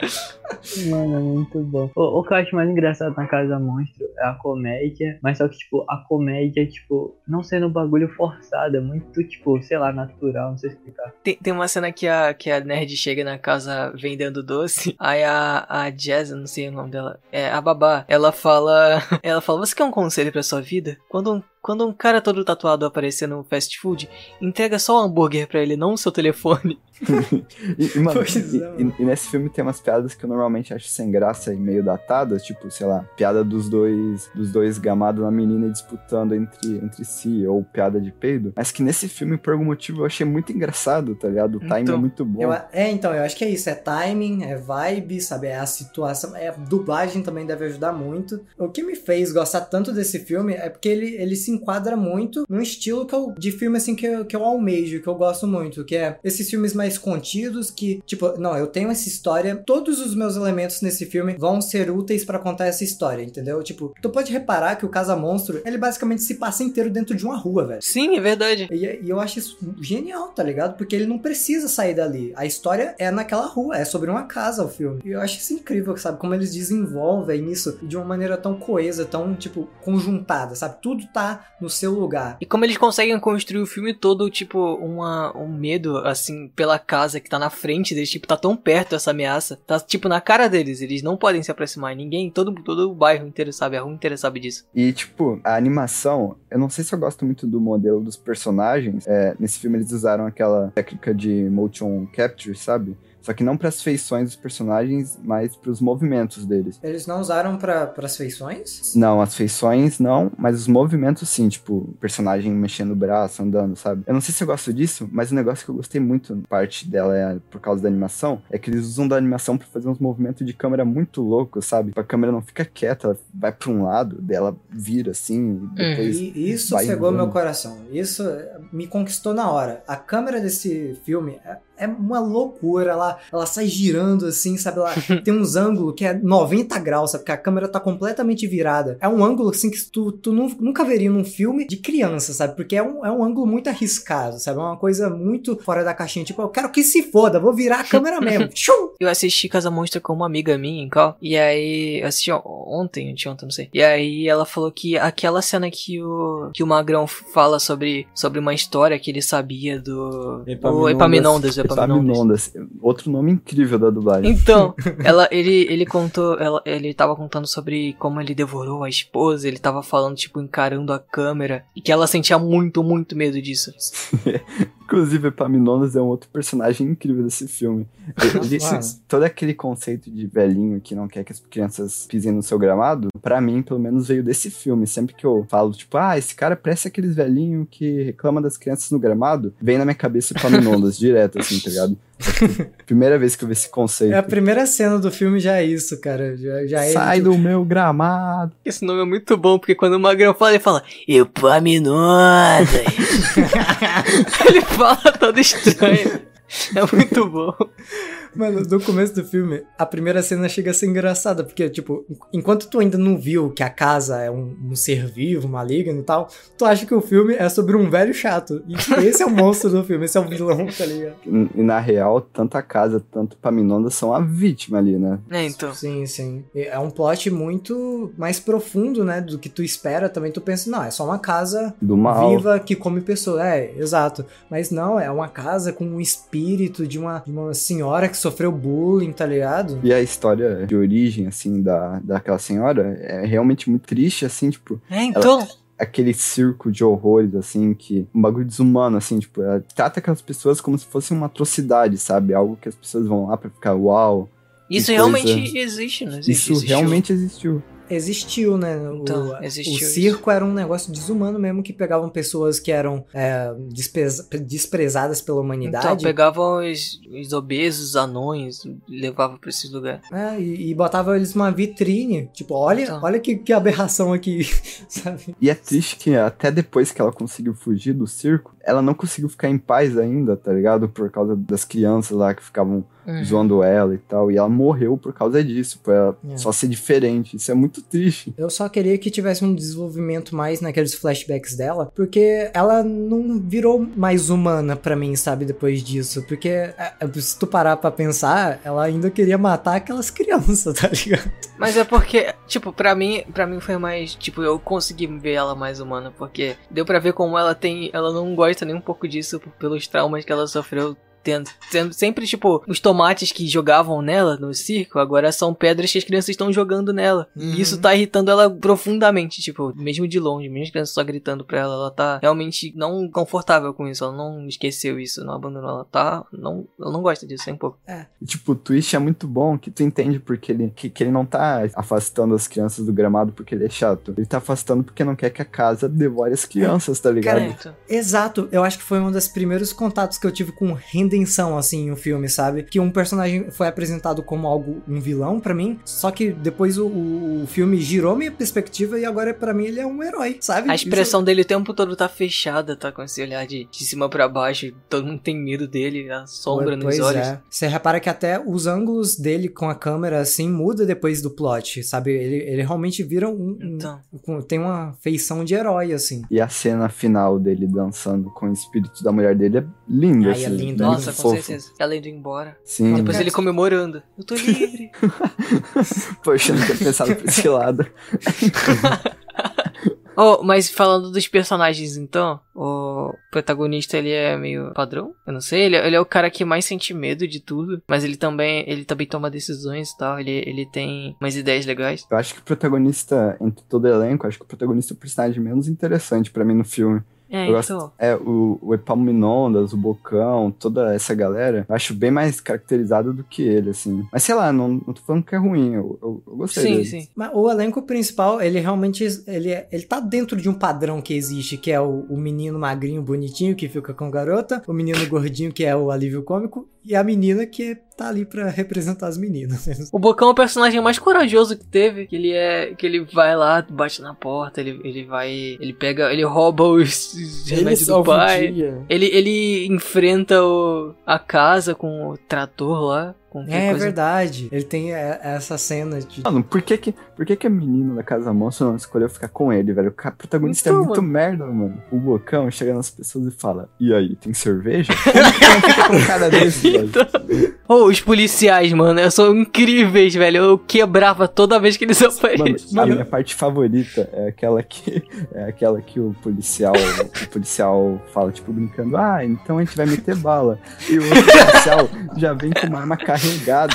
Mano, é muito bom. O, o que eu acho mais engraçado na Casa Monstro é a comédia, mas só que, tipo, a comédia, tipo, não sendo um bagulho forçado, é muito, tipo, sei lá, natural, não sei explicar. Tem, tem uma cena que a, que a nerd chega na casa vendendo doce. Aí a, a Jazz, não sei o nome dela, é a babá, ela fala. Ela fala: Você quer um conselho pra sua vida? Quando um quando um cara todo tatuado aparecer no fast food, entrega só o hambúrguer pra ele, não o seu telefone. E, e, mano, Pois e, é, e- e nesse filme tem umas piadas que eu normalmente acho sem graça e meio datadas, tipo, sei lá, piada dos dois dos dois gamados na menina disputando entre, entre si, ou piada de peido. Mas que nesse filme, por algum motivo, eu achei muito engraçado, tá ligado? O timing Então, é muito bom. Eu é, então, eu acho que é isso. É timing, é vibe, sabe? É a situação. É a dublagem também deve ajudar muito. O que me fez gostar tanto desse filme é porque ele, ele se enquadra muito num estilo que eu, de filme, assim, que eu, que eu almejo, que eu gosto muito. Que é esses filmes mais contidos que, tipo, não, eu tenho essa história. Todos os meus elementos nesse filme vão ser úteis pra contar essa história, entendeu? Tipo, tu pode reparar que o Casa Monstro, ele basicamente se passa inteiro dentro de uma rua, velho. Sim, é verdade. E, e eu acho isso genial, tá ligado? Porque ele não precisa sair dali. A história é naquela rua, é sobre uma casa o filme. E eu acho isso incrível, sabe? Como eles desenvolvem isso de uma maneira tão coesa, tão, tipo, conjuntada, sabe? Tudo tá no seu lugar. E como eles conseguem construir o filme todo, tipo, uma, um medo, assim, pela casa que tá na frente deles, tipo, tá tão perto essa ameaça. Tá, tipo, na cara deles. Eles não podem se aproximar. Ninguém, todo, todo o bairro inteiro sabe, a rua inteira sabe disso. E, tipo, a animação, eu não sei se eu gosto muito do modelo dos personagens. É, nesse filme eles usaram aquela técnica de motion capture, sabe? Só que não para as feições dos personagens, mas para os movimentos deles. Eles não usaram para as feições? Não, as feições não, mas os movimentos sim, tipo, o personagem mexendo o braço, andando, sabe? Eu não sei se eu gosto disso, mas o negócio que eu gostei muito, parte dela é por causa da animação, é que eles usam da animação pra fazer uns movimentos de câmera muito loucos, sabe? A câmera não fica quieta, ela vai pra um lado, dela vira assim, e depois. E isso andando. meu coração. Isso me conquistou na hora. A câmera desse filme é, uma loucura. Ela, ela sai girando assim, sabe? Ela tem uns ângulos que é 90 graus, sabe? Porque a câmera tá completamente virada. É um ângulo assim que tu, tu nu- nunca veria num filme de criança, sabe? Porque é um, é um ângulo muito arriscado, sabe? É uma coisa muito fora da caixinha. Tipo, eu quero que se foda, vou virar a câmera mesmo. Tchum! Eu assisti Casa Monstro com uma amiga minha em Cal. E aí, eu assisti on- ontem, anteontem, não sei. E aí ela falou que aquela cena que o, que o Magrão fala sobre, sobre uma história que ele sabia do. O Epaminondas, o Epaminondas. Epaminondas. Outro nome incrível da dublagem. Então, ela, ele, ele contou, ela, ele tava contando sobre como ele devorou a esposa, ele tava falando, tipo, encarando a câmera, e que ela sentia muito, muito medo disso. Inclusive, Epaminondas é um outro personagem incrível desse filme. Ele- todo aquele conceito de velhinho que não quer que as crianças pisem no seu gramado, pra mim, pelo menos, veio desse filme. Sempre que eu falo, tipo, ah, esse cara parece aqueles velhinhos que reclama das crianças no gramado, vem na minha cabeça Epaminondas, direto, assim, tá ligado? É, primeira vez que eu vi esse conceito. É a primeira cena do filme já é isso, cara. Já, já é Sai do meu gramado. Esse nome é muito bom, porque quando o Magrão fala, ele fala, Epaminondas. ele fala todo estranho. É muito bom. Mano, no começo do filme, a primeira cena chega a ser engraçada, porque, tipo, enquanto tu ainda não viu que a casa é um, um ser vivo, maligno e tal, tu acha que o filme é sobre um velho chato. E tipo, esse é o monstro do filme, esse é o vilão, tá ligado? E, na real, tanto a casa, tanto Epaminondas são a vítima ali, né? É, então. Sim, sim. É um plot muito mais profundo, né, do que tu espera. Também tu pensa, não, é só uma casa Do mal. viva que come pessoas. É, exato. Mas não, é uma casa com um espírito de uma, de uma senhora que sofreu bullying, tá ligado? E a história de origem, assim, da, daquela senhora é realmente muito triste, assim, tipo, É, então. aquele circo de horrores, assim, que. Um bagulho desumano, assim, tipo, ela trata aquelas pessoas como se fosse uma atrocidade, sabe? Algo que as pessoas vão lá pra ficar uau. Isso realmente coisa. existe, não existe? Isso Existiu. realmente existiu. Existiu, né? O, Então, o existiu isso. circo era um negócio desumano mesmo que pegavam pessoas que eram é, despreza- desprezadas pela Então, humanidade pegavam os, os obesos, os anões, levavam pra esses lugares. né, e, e botavam eles numa vitrine. Tipo, olha, Então. olha que, que aberração aqui, sabe? E é triste que até depois que ela conseguiu fugir do circo, ela não conseguiu ficar em paz ainda, tá ligado? Por causa das crianças lá que ficavam Uhum. zoando ela e tal. E ela morreu por causa disso, por ela É. só ser diferente. Isso é muito triste. Eu só queria que tivesse um desenvolvimento mais naqueles flashbacks dela, porque ela não virou mais humana pra mim, sabe, depois disso. Porque é, é, se tu parar pra pensar, ela ainda queria matar aquelas crianças, tá ligado? Mas é porque, tipo, pra mim, para mim foi mais, tipo, eu consegui ver ela mais humana, porque deu pra ver como ela tem, ela não gosta nem um pouco disso pelos traumas que ela sofreu tendo, tendo sempre, tipo, os tomates que jogavam nela no circo, agora são pedras que as crianças estão jogando nela. Uhum. E isso tá irritando ela profundamente, tipo, mesmo de longe, mesmo as crianças só gritando pra ela, ela tá realmente não confortável com isso, ela não esqueceu isso, não abandonou, ela tá, não, ela não gosta disso nem um pouco. E, tipo, o twist é muito bom, que tu entende porque ele, que, que ele não tá afastando as crianças do gramado porque ele é chato. Ele tá afastando porque não quer que a casa devore as crianças, tá ligado? Cara, Exato, eu acho que foi um dos primeiros contatos que eu tive com redenção, assim, um filme, sabe? Que um personagem foi apresentado como algo, um vilão pra mim, só que depois o, o filme girou minha perspectiva e agora pra mim ele é um herói, sabe? A Isso- expressão dele o tempo todo tá fechada, tá com esse olhar de, de cima pra baixo, todo mundo tem medo dele, a sombra nos Pois olhos. é. Você repara que até os ângulos dele com a câmera, assim, muda depois do plot, sabe? Ele, ele realmente vira um, um- Então. um- Tem uma feição de herói, assim. E a cena final dele dançando com o espírito da mulher dele é linda, Ai, é assim. lindo, muito Nossa, com fofo. certeza. Ela indo embora. Sim, Depois Cara, ele comemorando. Eu tô livre. poxa, eu não tinha pensado por esse lado. oh, mas falando dos personagens então, o protagonista ele é meio padrão? Eu não sei, ele, ele é o cara que mais sente medo de tudo, mas ele também, ele também toma decisões e tal, ele, ele tem umas ideias legais. Eu acho que o protagonista, entre todo o elenco, acho que o protagonista é o personagem menos interessante pra mim no filme. É, Eu gosto- então. É, o, o Epaminondas, o Bocão, toda essa galera, eu acho bem mais caracterizado do que ele, assim. Mas sei lá, não, não tô falando que é ruim, eu, eu, eu gostei Sim, dele. sim. Mas o elenco principal, ele realmente ele, ele tá dentro de um padrão que existe, que é o, o menino magrinho, bonitinho, que fica com a garota, o menino gordinho, que é o alívio cômico, e a menina que tá ali pra representar as meninas. O Bocão é o personagem mais corajoso que teve. Que ele é. Que ele vai lá, bate na porta, ele, ele vai. Ele pega. Ele rouba os, remédios do pai. Ele, ele enfrenta o, a casa com o trator lá. Com É, é coisa. verdade. Ele tem é, essa cena de. Mano, por que que, por que que a menina da Casa Monstro não escolheu ficar com ele, velho? O protagonista Então, é muito mano. merda, mano. O Bocão chega nas pessoas e fala, e aí, tem cerveja? Como que não fica com cara desse, velho? Oh, os policiais, mano, são incríveis, velho. Eu quebrava toda vez que eles Mano, aparecem. a minha parte favorita é aquela que é aquela que o policial, o policial fala, tipo, brincando, ah, então a gente vai meter bala. E o outro policial já vem com uma arma carregada,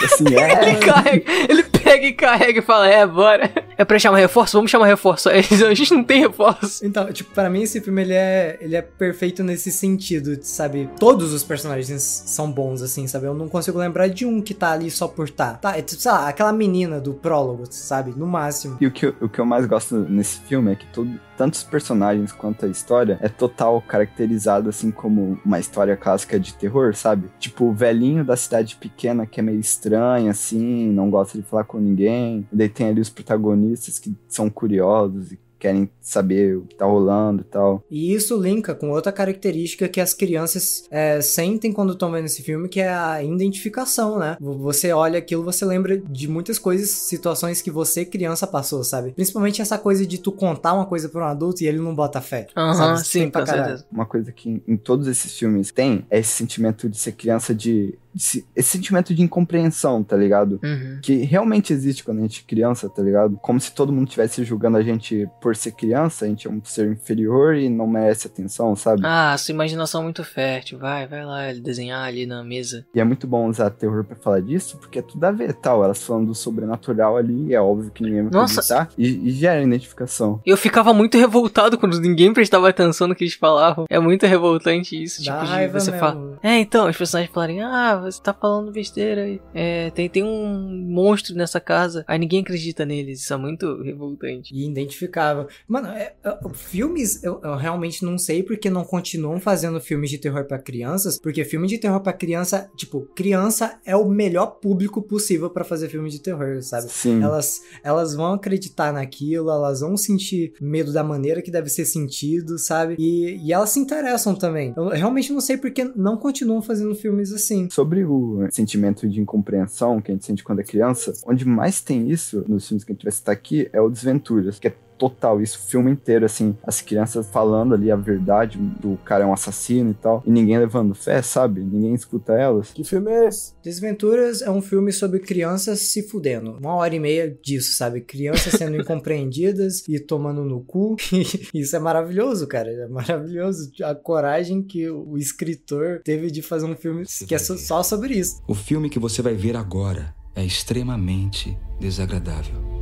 assim, Ele é. carrega, ele pega e carrega e fala, é, bora. É pra chamar reforço? Vamos chamar reforço. Aí eles, A gente não tem reforço. Então, tipo, pra mim esse filme ele é, ele é perfeito nesse sentido, sabe? Todos os personagens são bons, assim, sabe? Eu não consigo lembrar de um que tá ali só por tá. Tá, é tipo, sei lá, aquela menina do prólogo, sabe? No máximo. E o que, eu- o que eu mais gosto nesse filme é que todo, tanto os personagens quanto a história é total caracterizado assim como uma história clássica de terror, sabe? Tipo, o velhinho da cidade pequena que é meio estranho, assim, não gosta de falar com ninguém. E daí tem ali os protagonistas que são curiosos e querem saber o que tá rolando e tal. E isso linka com outra característica que as crianças é, sentem quando estão vendo esse filme, que é a identificação, né? Você olha aquilo, você lembra de muitas coisas, situações que você, criança, passou, sabe? Principalmente essa coisa de tu contar uma coisa pra um adulto e ele não bota fé. Aham, sabe? sim, Tem pra com caralho. certeza. Uma coisa que em todos esses filmes tem é esse sentimento de ser criança de. De se- esse sentimento de incompreensão, tá ligado? Uhum. que realmente existe quando a gente é criança, tá ligado? Como se todo mundo estivesse julgando a gente por ser criança, a gente é um ser inferior e não merece atenção, sabe? Ah, sua imaginação é muito fértil. Vai, vai lá desenhar ali na mesa. E é muito bom usar terror pra falar disso, porque é tudo a ver, tal. Elas falando do sobrenatural ali, é óbvio que ninguém vai Nossa. acreditar. E, e gera identificação. Eu ficava muito revoltado quando ninguém prestava atenção no que eles falavam. É muito revoltante isso. Dá Tipo, de raiva você mesmo. fala. É, então, os personagens falarem, ah, você tá falando besteira aí. É, tem, tem um monstro nessa casa. Aí ninguém acredita neles. Isso é muito revoltante. E identificável. Mano, é- é- filmes eu, eu realmente não sei porque não continuam fazendo filmes de terror pra crianças, porque filme de terror pra criança, tipo, criança é o melhor público possível pra fazer filme de terror, sabe? Sim. Elas, elas vão acreditar naquilo, elas vão sentir medo da maneira que deve ser sentido, sabe? E, e elas se interessam também. Eu realmente não sei porque não continuam fazendo filmes assim. Sobre o sentimento de incompreensão que a gente sente quando é criança, onde mais tem isso nos filmes que a gente vai citar aqui é o Desventuras, que é total isso o filme inteiro, assim, as crianças falando ali a verdade do cara é um assassino e tal, e ninguém levando fé, sabe? Ninguém escuta elas. Que filme é esse? Desventuras é um filme sobre crianças se fudendo. Uma hora e meia disso, sabe? Crianças sendo incompreendidas e tomando no cu. Isso é maravilhoso, cara. É maravilhoso a coragem que o escritor teve de fazer um filme que é só- só sobre isso. O filme que você vai ver agora é extremamente desagradável.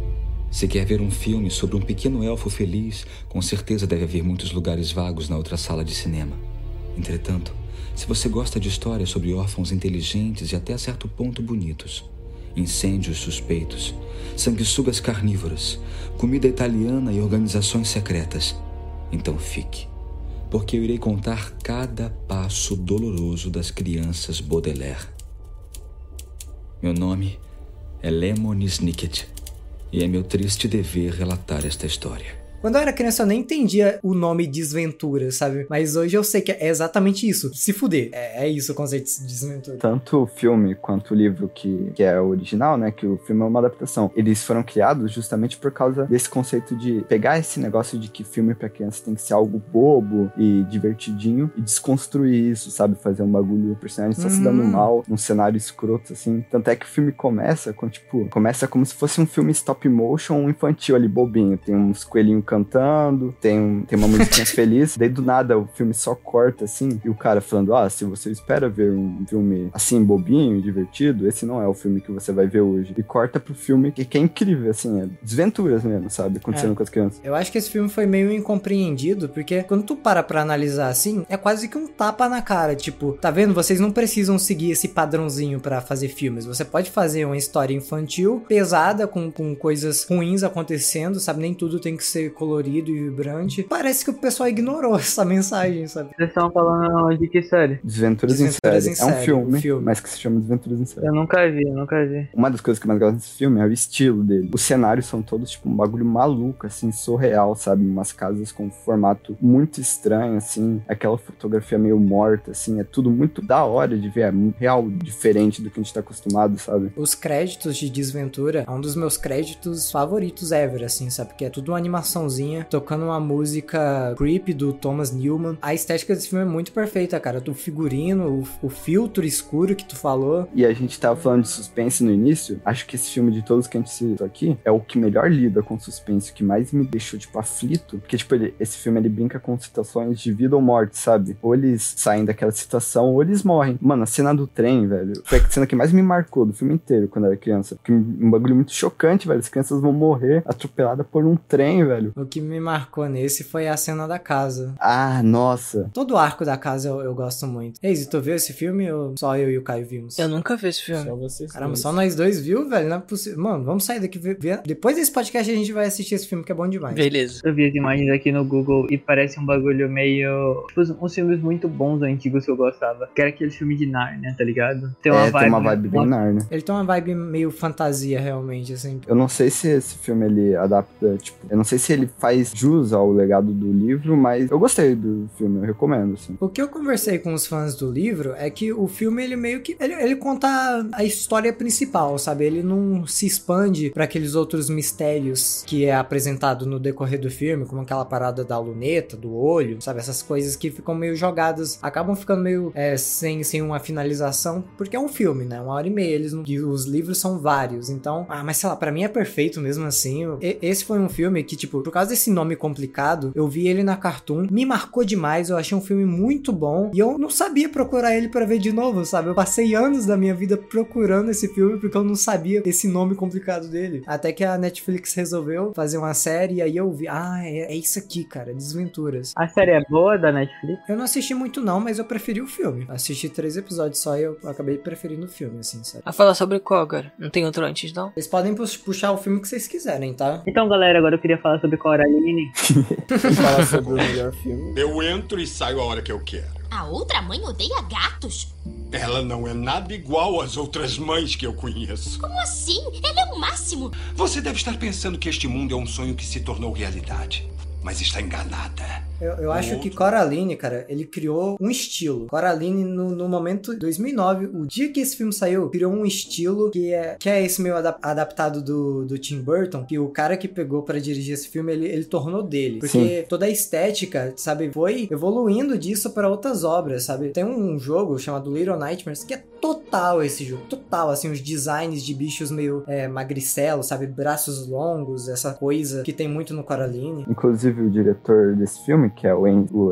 Se quer ver um filme sobre um pequeno elfo feliz, com certeza deve haver muitos lugares vagos na outra sala de cinema. Entretanto, se você gosta de histórias sobre órfãos inteligentes e até certo ponto bonitos, incêndios suspeitos, sanguessugas carnívoras, comida italiana e organizações secretas, então fique, porque eu irei contar cada passo doloroso das crianças Baudelaire. Meu nome é Lemon Snicket e é meu triste dever relatar esta história. Quando eu era criança, eu nem entendia o nome Desventura, sabe? Mas hoje eu sei que é exatamente isso. Se fuder. É, é isso o conceito de desventura. Tanto o filme quanto o livro que, que é original, né? Que o filme é uma adaptação. Eles foram criados justamente por causa desse conceito de pegar esse negócio de que filme pra criança tem que ser algo bobo e divertidinho e desconstruir isso, sabe? Fazer um bagulho, o personagem só se dando Uhum. mal, num cenário escroto, assim. Tanto é que o filme começa com, tipo, começa como se fosse um filme stop motion infantil ali, bobinho. Tem uns coelhinhos cantando, tem, um, tem uma musiquinha feliz. Daí do nada o filme só corta, assim, e o cara falando: Ah, se você espera ver um filme assim, bobinho divertido, esse não é o filme que você vai ver hoje. E corta pro filme que, que é incrível, assim, é desventuras mesmo, sabe? Acontecendo É. com as crianças. Eu acho que esse filme foi meio incompreendido, porque quando tu para pra analisar assim, é quase que um tapa na cara. Tipo, tá vendo? Vocês não precisam seguir esse padrãozinho pra fazer filmes. Você pode fazer uma história infantil, pesada, com, com coisas ruins acontecendo, sabe? Nem tudo tem que ser colorido e vibrante. Parece que o pessoal ignorou essa mensagem, sabe? Vocês estão falando de que série? Desventuras, Desventuras em em série. É um filme, um filme. mas que se chama Desventuras em série. Eu nunca vi, eu nunca vi. Uma das coisas que eu mais gosto desse filme é o estilo dele. Os cenários são todos, tipo, um bagulho maluco, assim, surreal, sabe? Umas casas com um formato muito estranho, assim. Aquela fotografia meio morta, assim. É tudo muito da hora de ver. É real, diferente do que a gente tá acostumado, sabe? Os créditos de Desventura é um dos meus créditos favoritos ever, assim, sabe? Porque é tudo uma animaçãozinha, tocando uma música creepy do Thomas Newman. A estética desse filme é muito perfeita, cara. Do figurino, o, o filtro escuro que tu falou. E a gente tava falando de suspense no início. Acho que esse filme de todos que a gente citou aqui é o que melhor lida com suspense, o que mais me deixou, tipo, aflito. Porque, tipo, ele- esse filme ele brinca com situações de vida ou morte, sabe? Ou eles saem daquela situação, ou eles morrem. Mano, a cena do trem, velho, foi a cena que mais me marcou do filme inteiro quando eu era criança. Porque um bagulho muito chocante, velho. As crianças vão morrer atropeladas por um trem, velho. O que me marcou nesse foi a cena da casa. Ah, nossa. Todo o arco da casa eu, eu gosto muito. Ei, tu viu esse filme ou só eu e o Caio vimos? Eu nunca vi esse filme. Só vocês Caramba, dois. só nós dois viu, velho? Não é possível. Mano, vamos sair daqui. Ver, ver- Depois desse podcast a gente vai assistir esse filme que é bom demais. Beleza. Eu vi as imagens aqui no Google e parece um bagulho meio. Tipo, uns filmes muito bons antigos que eu gostava. Que era aquele filme de Narnia, tá ligado? Tem uma é, vibe. tem uma vibe bem Narnia. Ele tem uma vibe meio fantasia, realmente, assim. Eu não sei se esse filme ele adapta, tipo, eu não sei se ele faz jus ao legado do livro, mas eu gostei do filme, eu recomendo, assim. O que eu conversei com os fãs do livro é que o filme, ele meio que. Ele, ele conta a história principal, sabe? Ele não se expande para aqueles outros mistérios que é apresentado no decorrer do filme, como aquela parada da luneta, do olho, sabe? Essas coisas que ficam meio jogadas, acabam ficando meio é, sem, sem uma finalização, porque é um filme, né? Uma hora e meia. Eles não, e os livros são vários, então. Ah, mas sei lá, pra mim é perfeito mesmo assim. E- esse foi um filme que, tipo, causa desse nome complicado, eu vi ele na Cartoon, me marcou demais, eu achei um filme muito bom e eu não sabia procurar ele pra ver de novo, sabe? Eu passei anos da minha vida procurando esse filme porque eu não sabia esse nome complicado dele. Até que a Netflix resolveu fazer uma série e aí eu vi, ah, é, é isso aqui, cara, Desventuras. A série é boa da Netflix? Eu não assisti muito não, mas eu preferi o filme. Assisti três episódios só e eu acabei preferindo o filme, assim, sabe? A falar sobre qual agora? Não tem outro antes, não? Vocês podem pux- puxar o filme que vocês quiserem, tá? Então, galera, agora eu queria falar sobre Coraline. Falar sobre o melhor filme. Eu entro e saio a hora que eu quero. A outra mãe odeia gatos? Ela não é nada igual às outras mães que eu conheço. Como assim? Ela é o máximo. Você deve estar pensando que este mundo é um sonho que se tornou realidade. Mas está enganada. Eu, eu acho que Coraline, cara, ele criou um estilo. Coraline, no, no momento 2009, o dia que esse filme saiu, criou um estilo que é, que é esse meio adap- adaptado do, do Tim Burton, que o cara que pegou pra dirigir esse filme, ele, ele tornou dele. Porque toda a estética, sabe, foi evoluindo disso pra outras obras, sabe? Tem um jogo chamado Little Nightmares que é total esse jogo, total, assim, os designs de bichos meio é, magricelos, sabe? Braços longos, essa coisa que tem muito no Coraline. Inclusive, o diretor desse filme, que é o Henry, o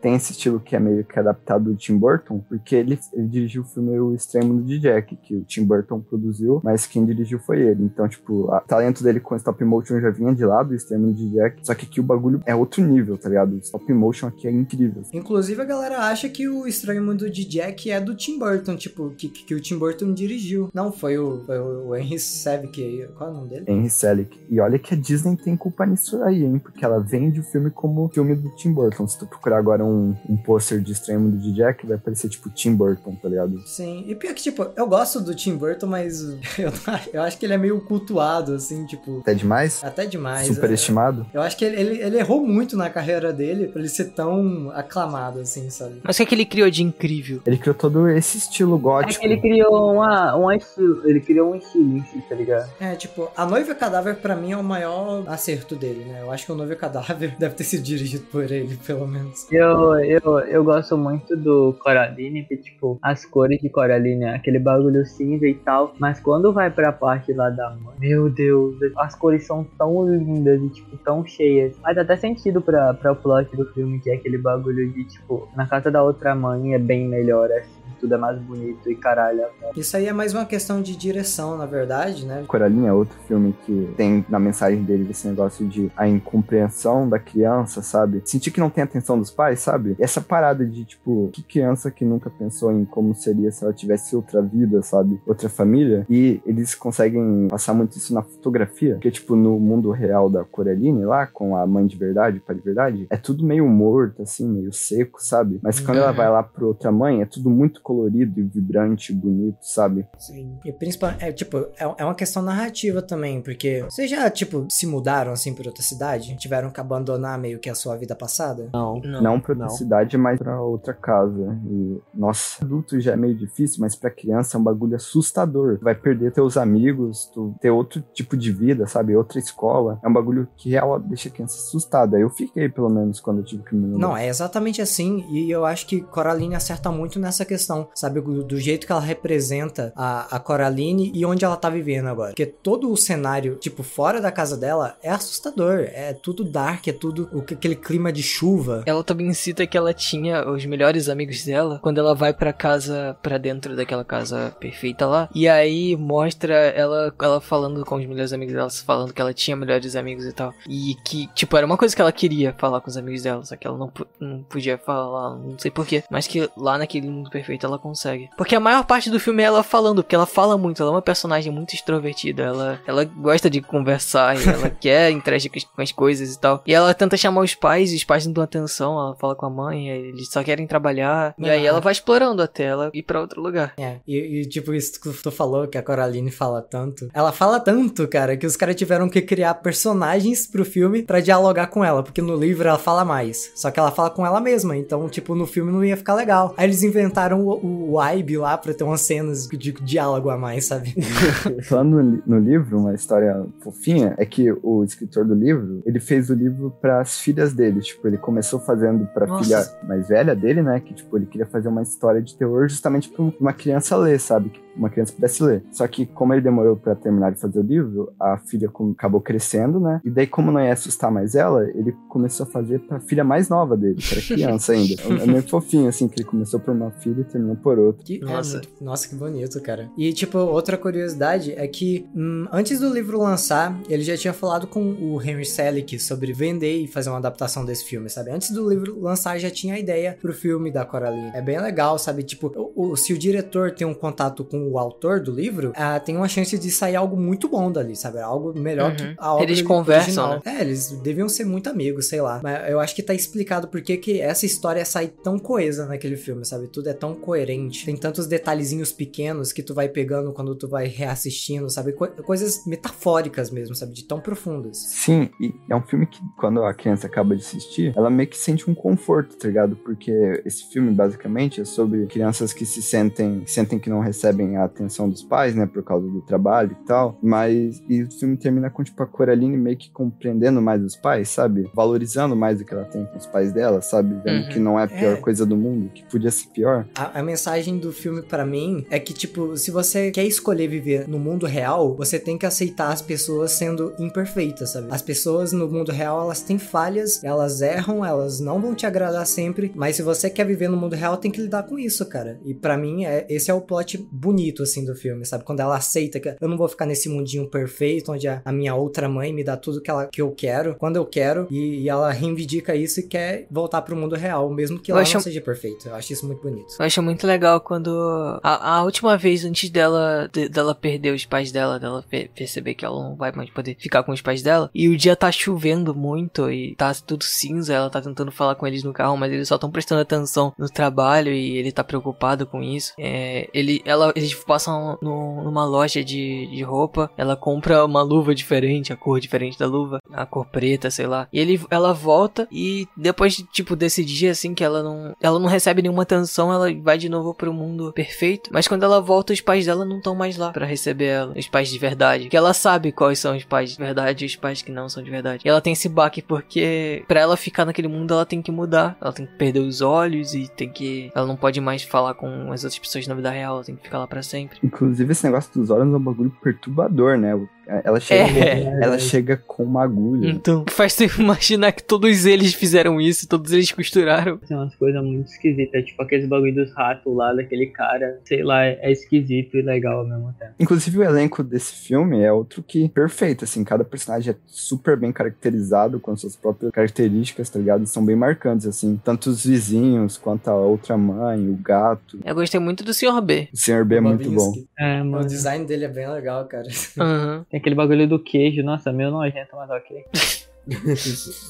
tem esse estilo que é meio que adaptado do Tim Burton, porque ele, ele dirigiu o filme O Extremo de Jack, que o Tim Burton produziu, mas quem dirigiu foi ele. Então, tipo, o talento dele com stop motion já vinha de lá, do Extremo de Jack, só que aqui o bagulho é outro nível, tá ligado? O stop motion aqui é incrível. Inclusive, a galera acha que o Estranho Mundo de Jack é do Tim Burton, tipo, que, que, que o Tim Burton dirigiu. Não, foi o, foi o Henry Selick, qual é o nome dele? Henry Selick. E olha que a Disney tem culpa nisso aí, hein? Porque ela vende o filme como filme do Tim Burton. Se tu procurar agora um, um pôster de Extremo de Jack, vai aparecer tipo Tim Burton, tá ligado? Sim, e pior que, tipo, eu gosto do Tim Burton, mas eu, eu acho que ele é meio cultuado, assim, tipo, Até demais? até demais. Superestimado? Eu acho que ele, ele, ele errou muito na carreira dele pra ele ser tão aclamado, assim, sabe? Mas o que, é que ele criou de incrível? Ele criou todo esse estilo É gótico. que ele criou uma, um estilo, ele criou um estilo tá ligado? É, tipo, A Noiva Cadáver pra mim é o maior acerto dele, né? Eu acho que o Noiva Cadáver deve ter sido dirigido por ele, pelo menos. Eu, eu, eu gosto muito do Coraline, que tipo, as cores de Coraline aquele bagulho cinza e tal, mas quando vai pra parte lá da mãe, meu Deus, as cores são tão lindas e tipo, tão cheias. Faz até sentido pra, pra o plot do filme, que é aquele bagulho de tipo, na casa da outra mãe é bem melhor assim. Tudo é mais bonito e caralho. Isso aí é mais uma questão de direção, na verdade, né? Coraline é outro filme que tem na mensagem dele esse negócio de a incompreensão da criança, sabe? Sentir que não tem atenção dos pais, sabe? Essa parada de, tipo, que criança que nunca pensou em como seria se ela tivesse outra vida, sabe? Outra família. E eles conseguem passar muito isso na fotografia. Porque, tipo, no mundo real da Coraline, lá, com a mãe de verdade, o pai de verdade, é tudo meio morto, assim, meio seco, sabe? Mas quando ela vai lá pra outra mãe, é tudo muito colorido e vibrante, bonito, sabe? Sim. E principalmente, é, tipo, é, é uma questão narrativa também, porque vocês já, tipo, se mudaram, assim, pra outra cidade? Tiveram que abandonar meio que a sua vida passada? Não. Não, pra outra cidade, mas pra outra casa. E, nossa, adulto já é meio difícil, mas pra criança é um bagulho assustador. Tu vai perder teus amigos, tu ter outro tipo de vida, sabe? Outra escola. É um bagulho que real deixa a criança assustada. Eu fiquei, pelo menos, quando eu tive que me mudar. Não, é exatamente assim, e eu acho que Coraline acerta muito nessa questão, sabe? Do, jeito que ela representa a, a Coraline e onde ela tá vivendo agora. Porque todo o cenário, tipo, fora da casa dela, é assustador. É tudo dark, é tudo aquele clima de chuva. Ela também cita que ela tinha os melhores amigos dela quando ela vai pra casa, pra dentro daquela casa perfeita lá. E aí mostra ela, ela falando com os melhores amigos dela, falando que ela tinha melhores amigos e tal. E que, tipo, era uma coisa que ela queria falar com os amigos dela, só que ela não, não podia falar, não sei porquê. Mas que lá naquele mundo perfeito ela consegue. Porque a maior parte do filme é ela falando, porque ela fala muito, ela é uma personagem muito extrovertida, ela, ela gosta de conversar e ela quer interagir com as- coisas e tal. E ela tenta chamar os pais, e os pais não dão atenção, ela fala com a mãe, eles só querem trabalhar. E aí ela vai explorando até ela ir pra outro lugar. É, e, e, tipo, isso que tu falou, que a Coraline fala tanto. Ela fala tanto, cara, que os caras tiveram que criar personagens pro filme pra dialogar com ela, porque no livro ela fala mais. Só que ela fala com ela mesma, então, tipo, no filme não ia ficar legal. Aí eles inventaram o, o Ibe lá pra ter umas cenas de diálogo a mais, sabe? Falando no, no livro, uma história fofinha, é que o escritor do livro, ele fez o livro para as filhas dele. Tipo, ele começou fazendo pra Nossa. filha mais velha dele, né? Que, tipo, ele queria fazer uma história de terror justamente pra uma criança ler, sabe? Que uma criança pudesse ler. Só que, como ele demorou pra terminar de fazer o livro, a filha acabou crescendo, né? E daí, como não ia assustar mais ela, ele começou a fazer pra filha mais nova dele, que era criança ainda. É meio fofinho, assim, que ele começou por uma filha e terminou por outra. Que- é Nossa. muito- nossa, que bonito, cara. E, tipo, outra curiosidade é que hum, antes do livro lançar, ele já tinha falado com o Henry Selick sobre vender e fazer uma adaptação desse filme, sabe? Antes do livro lançar, já tinha a ideia pro filme da Coraline. É bem legal, sabe? Tipo, o, o- se o diretor tem um contato com o autor do livro, ah, tem uma chance de sair algo muito bom dali, sabe? Algo melhor Uhum. que a obra Eles conversam, original. É, eles deviam ser muito amigos, sei lá. Mas eu acho que tá explicado por que que essa história sai tão coesa naquele filme, sabe? Tudo é tão coerente. Tem tantos detalhezinhos pequenos que tu vai pegando quando tu vai reassistindo, sabe? Co- coisas metafóricas mesmo, sabe? De tão profundas. Sim, e é um filme que quando a criança acaba de assistir, ela meio que sente um conforto, tá ligado? Porque esse filme basicamente é sobre crianças que se sentem, que sentem que não recebem a atenção dos pais, né, por causa do trabalho e tal. Mas e o filme termina com tipo a Coraline meio que compreendendo mais os pais, sabe? Valorizando mais o que ela tem com os pais dela, sabe? Vendo Uhum. que não é a pior É. coisa do mundo, que podia ser pior. A, a mensagem do filme pra mim é que, tipo, se você quer escolher viver no mundo real, você tem que aceitar as pessoas sendo imperfeitas, sabe? As pessoas no mundo real, elas têm falhas, elas erram, elas não vão te agradar sempre, mas se você quer viver no mundo real, tem que lidar com isso, cara. E pra mim, é, esse é o plot bonito, assim, do filme, sabe? Quando ela aceita que eu não vou ficar nesse mundinho perfeito, onde a, a minha outra mãe me dá tudo que, ela, que eu quero, quando eu quero, e, e ela reivindica isso e quer voltar pro mundo real, mesmo que Eu lá acho- não seja perfeito. Eu acho isso muito bonito. Eu acho muito legal quando. A, a última vez antes dela de- dela perder os pais dela, dela pe- perceber que ela não vai mais poder ficar com os pais dela. E o dia tá chovendo muito e tá tudo cinza. Ela tá tentando falar com eles no carro, mas eles só estão prestando atenção no trabalho e ele tá preocupado com isso. É, ele, ela, eles passam no- numa loja de, de roupa. Ela compra uma luva diferente, a cor diferente da luva, a cor preta, sei lá. E ele, ela volta e depois, tipo, desse dia assim que ela não, ela não recebe nenhuma atenção, ela vai de novo pro mundo perfeito. Mas quando ela volta, os pais dela não estão mais lá pra receber ela, os pais de verdade. Que ela sabe quais são os pais de verdade e os pais que não são de verdade. E ela tem esse baque porque pra ela ficar naquele mundo, ela tem que mudar. Ela tem que perder os olhos e tem que, ela não pode mais falar com as outras pessoas na vida real, ela tem que ficar lá pra sempre. Inclusive, esse negócio dos olhos é um bagulho perturbador, né? Ela chega, É. ela chega com uma agulha. Então, faz tu imaginar que todos eles fizeram isso, todos eles costuraram. Tem umas coisas muito esquisitas, tipo aqueles bagulho dos ratos lá, daquele cara, sei lá, é esquisito e legal ao mesmo tempo. Inclusive, o elenco desse filme é outro que perfeito, assim, cada personagem é super bem caracterizado com suas próprias características, tá ligado? São bem marcantes, assim, tanto os vizinhos quanto a outra mãe, o gato. Eu gostei muito do Sr. B. O Sr. B é muito bom. É, O mano. design dele é bem legal, cara. Aham. Tem aquele bagulho do queijo, nossa, meio nojento, mas ok.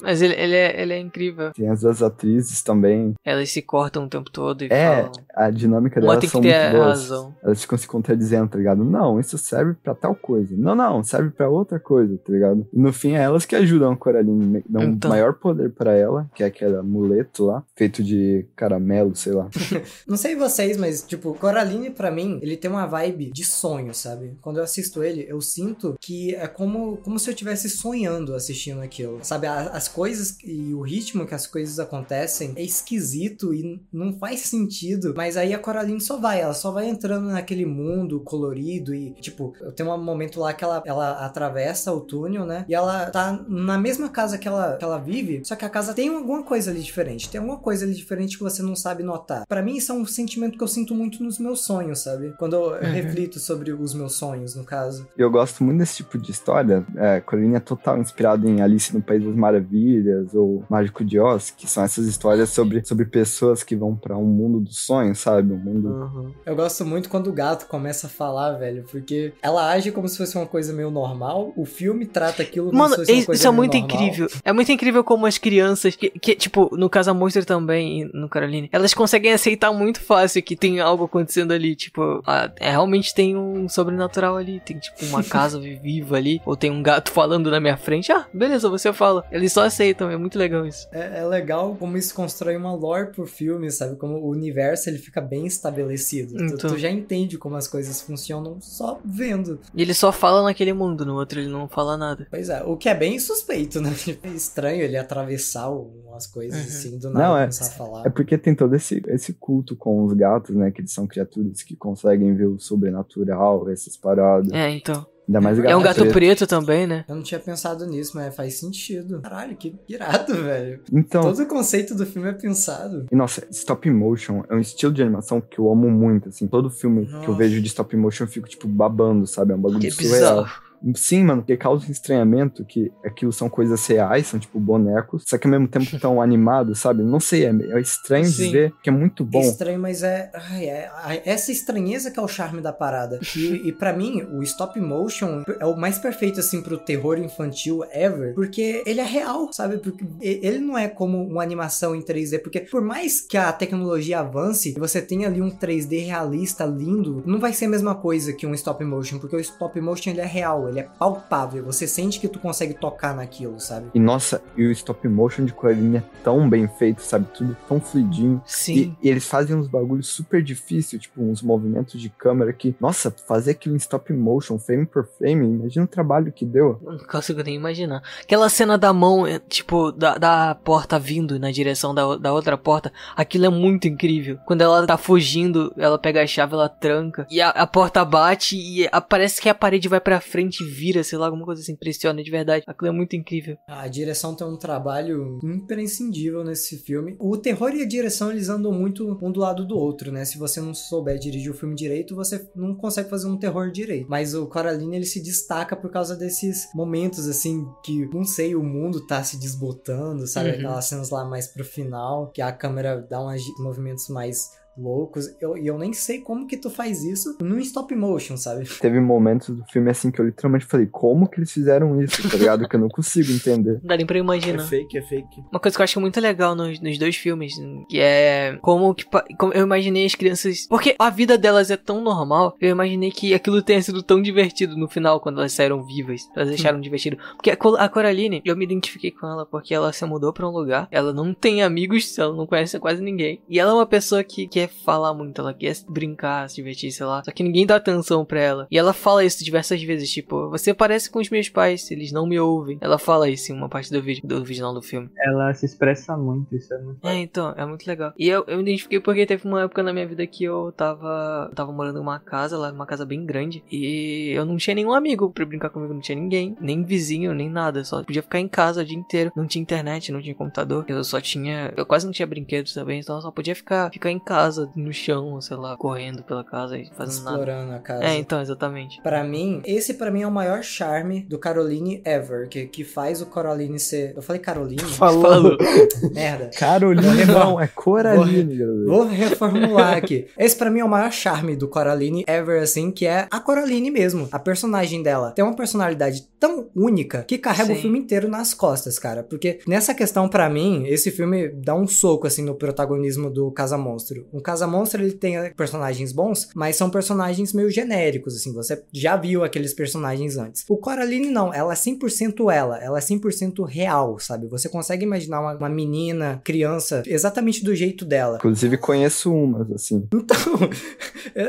Mas ele, ele, é, ele é incrível. Tem as duas atrizes também. Elas se cortam o tempo todo e É, falam. a dinâmica Uma delas tem que são ter muito a boas. razão. Elas ficam se contradizendo, tá ligado? Não, isso serve pra tal coisa. Não, não, serve pra outra coisa, tá ligado? E no fim é elas que ajudam a Coraline, dão Então. maior poder pra ela, que é aquele amuleto lá, feito de caramelo, sei lá. Não sei vocês, mas, tipo, Coraline, pra mim, ele tem uma vibe de sonho, sabe? Quando eu assisto ele, eu sinto que é como, como se eu estivesse sonhando assistindo aquilo. Sabe? A- As coisas e o ritmo que as coisas acontecem é esquisito e não faz sentido. Mas aí a Coraline só vai, ela só vai entrando naquele mundo colorido e, tipo, tem um momento lá que ela, ela atravessa o túnel, né? E ela tá na mesma casa que ela, que ela vive, só que a casa tem alguma coisa ali diferente. Tem alguma coisa ali diferente que você não sabe notar. Pra mim, isso é um sentimento que eu sinto muito nos meus sonhos, sabe? Quando eu reflito sobre os meus sonhos, no caso. Eu gosto muito desse tipo de história. É, Coraline é total inspirado em Alice no País das Maravilhas ou Mágico de Oz, que são essas histórias sobre, sobre pessoas que vão pra um mundo dos sonhos, sabe? Um mundo. Eu gosto muito quando o gato começa a falar, velho, porque ela age como se fosse uma coisa meio normal, o filme trata aquilo como Mano, se fosse uma isso coisa é meio muito normal. incrível. É muito incrível como as crianças, que, que, tipo, no Casa Monster também, no Caroline, elas conseguem aceitar muito fácil que tem algo acontecendo ali. Tipo, ah, é, realmente tem um sobrenatural ali. Tem, tipo, uma casa viva ali. Ou tem um gato falando na minha frente. Ah, beleza, você fala. Eles só aceitam, é muito legal isso. É, é legal como isso constrói uma lore pro filme, sabe? Como o universo ele fica bem estabelecido. Tu- Então. Tu, já entende como as coisas funcionam só vendo. E ele só fala naquele mundo, no outro ele não fala nada. Pois é, o que é bem suspeito, né? É estranho ele atravessar umas coisas Uhum. assim, do nada Não, é, começar a falar. é porque tem todo esse, esse culto com os gatos, né? Que eles são criaturas que conseguem ver o sobrenatural, essas paradas. É, então. Ainda mais o É um gato preto. preto também, né? Eu não tinha pensado nisso, mas faz sentido. Caralho, que irado, velho. Então, Todo o conceito do filme é pensado. E nossa, stop motion é um estilo de animação que eu amo muito, assim. Todo filme que eu Nossa. vejo de stop motion eu fico, tipo, babando, sabe? É um bagulho Que surreal. bizarro. Sim, mano, porque causa um estranhamento que aquilo são coisas reais, são tipo bonecos, só que ao mesmo tempo tão animados, sabe? Não sei, é, é estranho Sim. de ver, que é muito bom. É estranho, mas é, ai, é- ai, Essa estranheza que é o charme da parada. E, e para mim, o stop motion é o mais perfeito, assim, pro terror infantil ever. Porque ele é real, sabe? Porque ele não é como uma animação em 3D. Porque por mais que a tecnologia avance e você tenha ali um 3D realista, lindo, não vai ser a mesma coisa que um stop motion. Porque o stop motion ele é real, ele é palpável. Você sente que tu consegue tocar naquilo, sabe? E nossa, e o stop motion de Coraline é tão bem feito, sabe? Tudo tão fluidinho. Sim. E, e eles fazem uns bagulhos super difíceis, tipo uns movimentos de câmera que, nossa, fazer aquilo em stop motion, frame por frame, imagina o trabalho que deu. Não consigo nem imaginar. Aquela cena da mão, é, tipo, da, da porta vindo na direção da, da outra porta, aquilo é muito incrível. Quando ela tá fugindo, ela pega a chave, ela tranca, e a, a porta bate e a- parece que a parede vai pra frente vira, sei lá, alguma coisa assim, impressiona de verdade. Aquilo é muito incrível. A direção tem um trabalho imprescindível nesse filme. O terror e a direção eles andam muito um do lado do outro, né? Se você não souber dirigir o filme direito, você não consegue fazer um terror direito. Mas o Coraline ele se destaca por causa desses momentos assim que não sei, o mundo tá se desbotando, sabe? Uhum. Aquelas cenas lá mais pro final, que a câmera dá uns movimentos mais loucos. Eu- E eu, nem sei como que tu faz isso num stop motion, sabe? Teve momentos do filme assim que eu literalmente falei, como que eles fizeram isso, tá ligado? que eu não consigo entender. Não dá nem pra É imaginar. fake, é fake. Uma coisa que eu acho muito legal nos, nos dois filmes, que é como que como eu imaginei as crianças. Porque a vida delas é tão normal, eu imaginei que aquilo tenha sido tão divertido no final, quando elas saíram vivas. Elas acharam divertido. Porque a, a Coraline, eu me identifiquei com ela porque ela se mudou pra um lugar, ela não tem amigos, ela não conhece quase ninguém. E ela é uma pessoa que quer falar muito, ela quer brincar, se divertir, sei lá. Só que ninguém dá atenção pra ela. E ela fala isso diversas vezes, tipo, você parece com os meus pais, eles não me ouvem. Ela fala isso em uma parte do vídeo, do não do filme. Ela se expressa muito, isso é muito É, então, é muito legal. E eu, eu me identifiquei porque teve uma época na minha vida que eu tava, eu tava morando em uma casa, lá uma casa bem grande, e eu não tinha nenhum amigo pra brincar comigo, não tinha ninguém, nem vizinho, nem nada, só podia ficar em casa o dia inteiro. Não tinha internet, não tinha computador, eu só tinha, eu quase não tinha brinquedos também, então eu só podia ficar, ficar em casa, no chão, sei lá, correndo pela casa e fazendo nada. Explorando a casa. É, então, exatamente. Pra mim, esse pra mim é o maior charme do Caroline ever, que, que faz o Coraline ser. Eu falei Caroline? Falou. Merda. Caroline não, é Coraline, garoto. Vou reformular aqui. Esse pra mim é o maior charme do Coraline ever, assim, que é a Coraline mesmo. A personagem dela tem uma personalidade tão única que carrega o Sim. filme inteiro nas costas, cara. Porque nessa questão, pra mim, esse filme dá um soco, assim, no protagonismo do Casa Monstro. O Casa Monstro, ele tem personagens bons, mas são personagens meio genéricos, assim. Você já viu aqueles personagens antes. O Coraline, não. Ela é 100% ela. Ela é 100% real, sabe? Você consegue imaginar uma, uma menina, criança, exatamente do jeito dela. Inclusive conheço umas, assim. Então,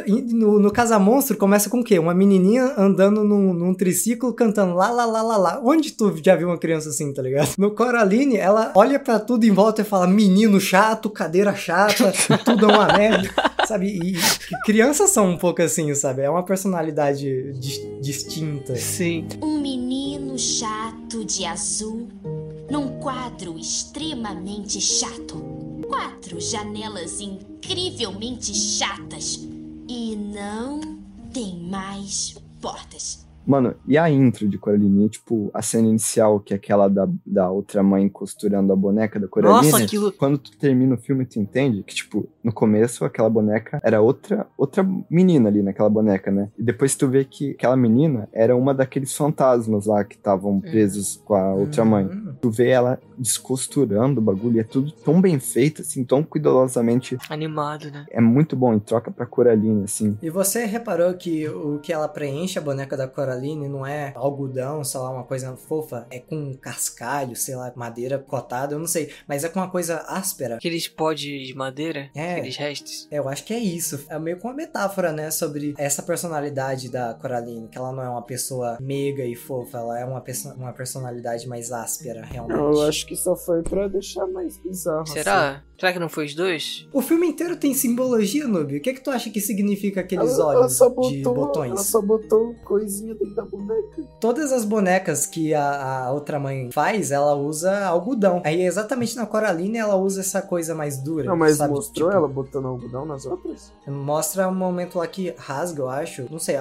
no, no Casa Monstro começa com o quê? Uma menininha andando num, num triciclo cantando lá, lá, lá, lá, lá. Onde tu já viu uma criança assim, tá ligado? No Coraline, ela olha pra tudo em volta e fala menino chato, cadeira chata, tudo é uma merda, sabe? E, e crianças são um pouco assim, sabe? É uma personalidade dis- distinta. Sim. Um menino chato de azul num quadro extremamente chato. Quatro janelas incrivelmente chatas. E não tem mais portas. Mano, e a intro de Coraline? Tipo, a cena inicial, que é aquela da, da outra mãe costurando a boneca da Coraline. Nossa, aquilo- Quando tu termina o filme, tu entende que, tipo, no começo aquela boneca era outra outra menina ali naquela boneca, né? E depois tu vê que aquela menina era uma daqueles fantasmas lá que estavam presos com a outra mãe. Hum. Tu vê ela descosturando o bagulho, e é tudo tão bem feito, assim, tão cuidadosamente. Animado, né? É muito bom, em troca pra Coraline, assim. E você reparou que o que ela preenche a boneca da Coraline não é algodão, sei lá, uma coisa fofa, é com cascalho, sei lá, madeira cotada, eu não sei, mas é com uma coisa áspera. Aqueles pó de de madeira, É. aqueles restos. É, eu acho que é isso. É meio que uma metáfora, né, sobre essa personalidade da Coraline, que ela não é uma pessoa meiga e fofa, ela é uma, perso- uma personalidade mais áspera, realmente. Não, eu acho que só foi pra deixar mais bizarro. assim. Será? Que não foi os dois? O filme inteiro tem simbologia, Noob. O que, que tu acha que significa aqueles Ela, ela olhos de botou, botões? ela só botou coisinha da boneca. Todas as bonecas que a, a outra mãe faz, ela usa algodão. Aí exatamente na Coraline ela usa essa coisa mais dura. Não, mas sabe? mostrou Tipo, ela botando algodão nas outras? Mostra um momento lá que rasga, eu acho. Não sei,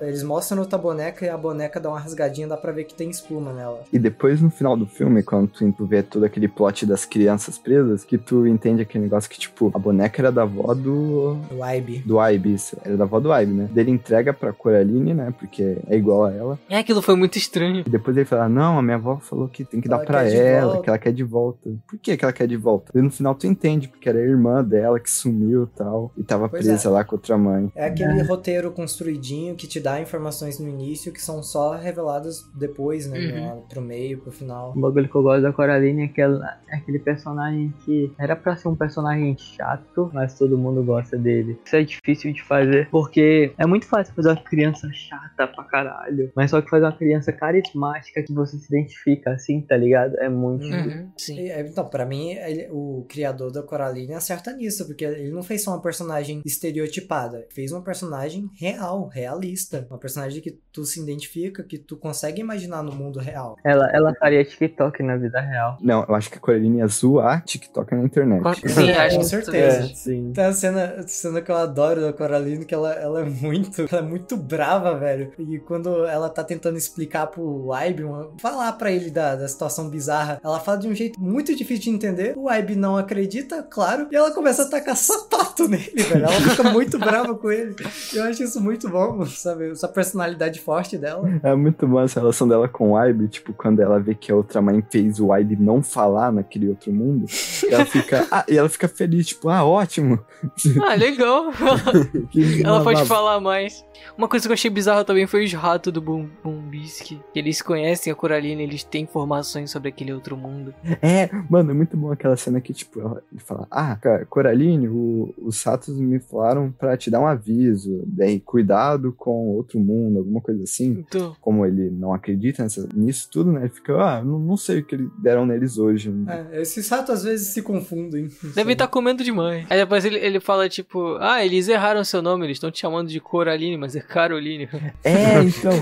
eles mostram outra boneca e a boneca dá uma rasgadinha, dá pra ver que tem espuma nela. E depois, no final do filme, quando tu, tu vê todo aquele plot das crianças presas, que tu entende aquele negócio que, tipo, a boneca era da avó do. O Ibe. Do Ibe, isso. Era da avó do Ibe, né? Dele entrega pra Coraline, né? Porque é igual a ela. É, aquilo foi muito estranho. E depois ele fala: Não, a minha avó falou que tem que dar Ela pra quer de ela, que ela quer de volta. Por que, que ela quer de volta? E no final tu entende, porque era a irmã dela que sumiu e tal. E tava Pois presa é. lá com outra mãe. É aquele roteiro construidinho que te dá informações no início que são só reveladas depois, né? Uhum. Pro meio, pro final. O bagulho que eu gosto da Coraline é, aquela, é aquele personagem que era pra ser um personagem chato, mas todo mundo gosta dele. Isso é difícil de fazer, porque é muito fácil fazer uma criança chata pra caralho, mas só que fazer uma criança carismática que você se identifica assim, tá ligado? É muito. Uhum, sim. E, é, Então, pra mim, ele- o criador da Coraline acerta nisso, porque ele não fez só uma personagem estereotipada, fez uma personagem real, realista. Uma personagem que tu se identifica, que tu consegue imaginar no mundo real. Ela, ela faria TikTok na vida real. Não, eu acho que a Coraline ia zoar TikTok na internet. Sim, acho com certeza. É, sim. Tem a cena, cena que eu adoro da Coraline, que ela, ela é muito ela é muito brava, velho. E quando ela tá tentando explicar pro Ibe, uma- falar pra ele da, da situação bizarra, ela fala de um jeito muito difícil de entender. O Ibe não acredita, claro, e ela começa a tacar sapato nele, velho. Ela fica muito brava com ele. Eu acho isso muito bom, sabe? Essa personalidade forte dela. É muito bom essa relação dela com o Ibe, tipo, quando ela vê que a outra mãe fez o Ibe não falar naquele outro mundo, ela fica, ah, e ela fica feliz, tipo, ah, ótimo. Ah, legal. Ela pode falar mais. Uma coisa que eu achei bizarra também foi os ratos do Boom, Boombisky. Eles conhecem a Coraline, eles têm informações sobre aquele outro mundo. É, mano, é muito bom aquela cena que, tipo, ela ele fala, ah, cara, Coraline, o- os ratos me falaram pra te dar um aviso, daí cuidado com outro mundo, alguma coisa assim. Então, Como ele não acredita nessa- nisso tudo, né, ele fica, ah, não, não sei o que eles deram neles hoje. É, esses ratos às vezes se confundem. Deve estar comendo demais. Aí depois ele, ele fala, tipo, ah, eles erraram seu nome, eles estão te chamando de Coraline, mas é Caroline. É, então,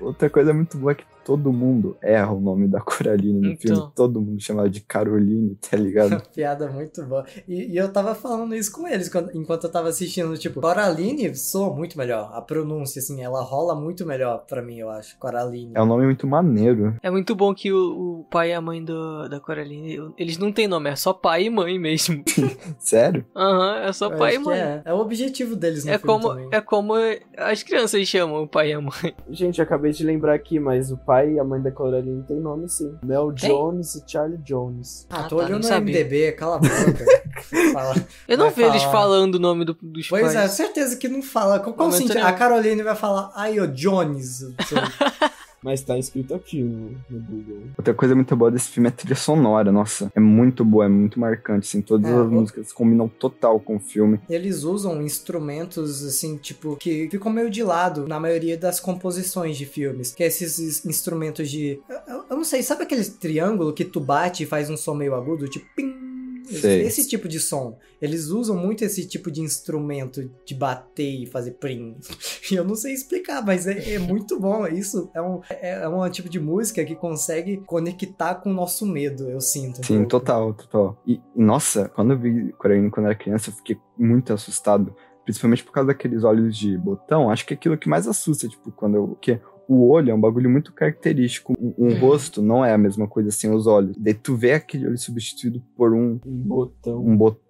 outra coisa muito boa é que todo mundo erra o nome da Coraline no Então. filme. Todo mundo chama ela de Caroline, tá ligado? Piada muito boa. E, e eu tava falando isso com eles quando- enquanto eu tava assistindo. Tipo, Coraline soa muito melhor. A pronúncia, assim, ela rola muito melhor pra mim, eu acho. Coraline. É um nome muito maneiro. É muito bom que o, o pai e a mãe do, da Coraline, eles não têm nome, é só pai e mãe mesmo. Sério? Aham, é só Eu pai e mãe. É. é o objetivo deles no É filme como, também. é como as crianças chamam o pai e a mãe. Gente, acabei de lembrar aqui, mas o pai e a mãe da Coraline tem nome sim. Mel Tem? Jones e Charlie Jones. Ah, Ah, tô tá, olhando no sabia. MDB, cala a boca. Fala. Eu não Vai vi eles falar. falando o nome do- dos Pois pais. é, certeza que não fala. Qual, qual o sentido? A Caroline vai falar, ai, ô Jones. Mas tá escrito aqui no, no Google. Outra coisa muito boa desse filme é a trilha sonora, nossa. É muito boa, é muito marcante, assim. Todas É, as músicas combinam total com o filme. Eles usam instrumentos, assim, tipo, que ficam meio de lado na maioria das composições de filmes. Que é esses instrumentos de. Eu, eu- eu não sei, sabe aquele triângulo que tu bate e faz um som meio agudo? Tipo, pim. Esse, Sei. esse tipo de som. Eles usam muito esse tipo de instrumento de bater e fazer prim. E eu não sei explicar, mas é, é muito bom. Isso é um, é, é um tipo de música que consegue conectar com o nosso medo, eu sinto. um Sim, pouco. total, total. E, nossa, quando eu vi Coraline quando era criança, eu fiquei muito assustado. Principalmente por causa daqueles olhos de botão. Acho que é aquilo que mais assusta, tipo, quando eu. Que o olho é um bagulho muito característico. Um, um Uhum. rosto não é a mesma coisa sem os olhos. Daí tu vê aquele olho substituído por um, Um botão. um botão,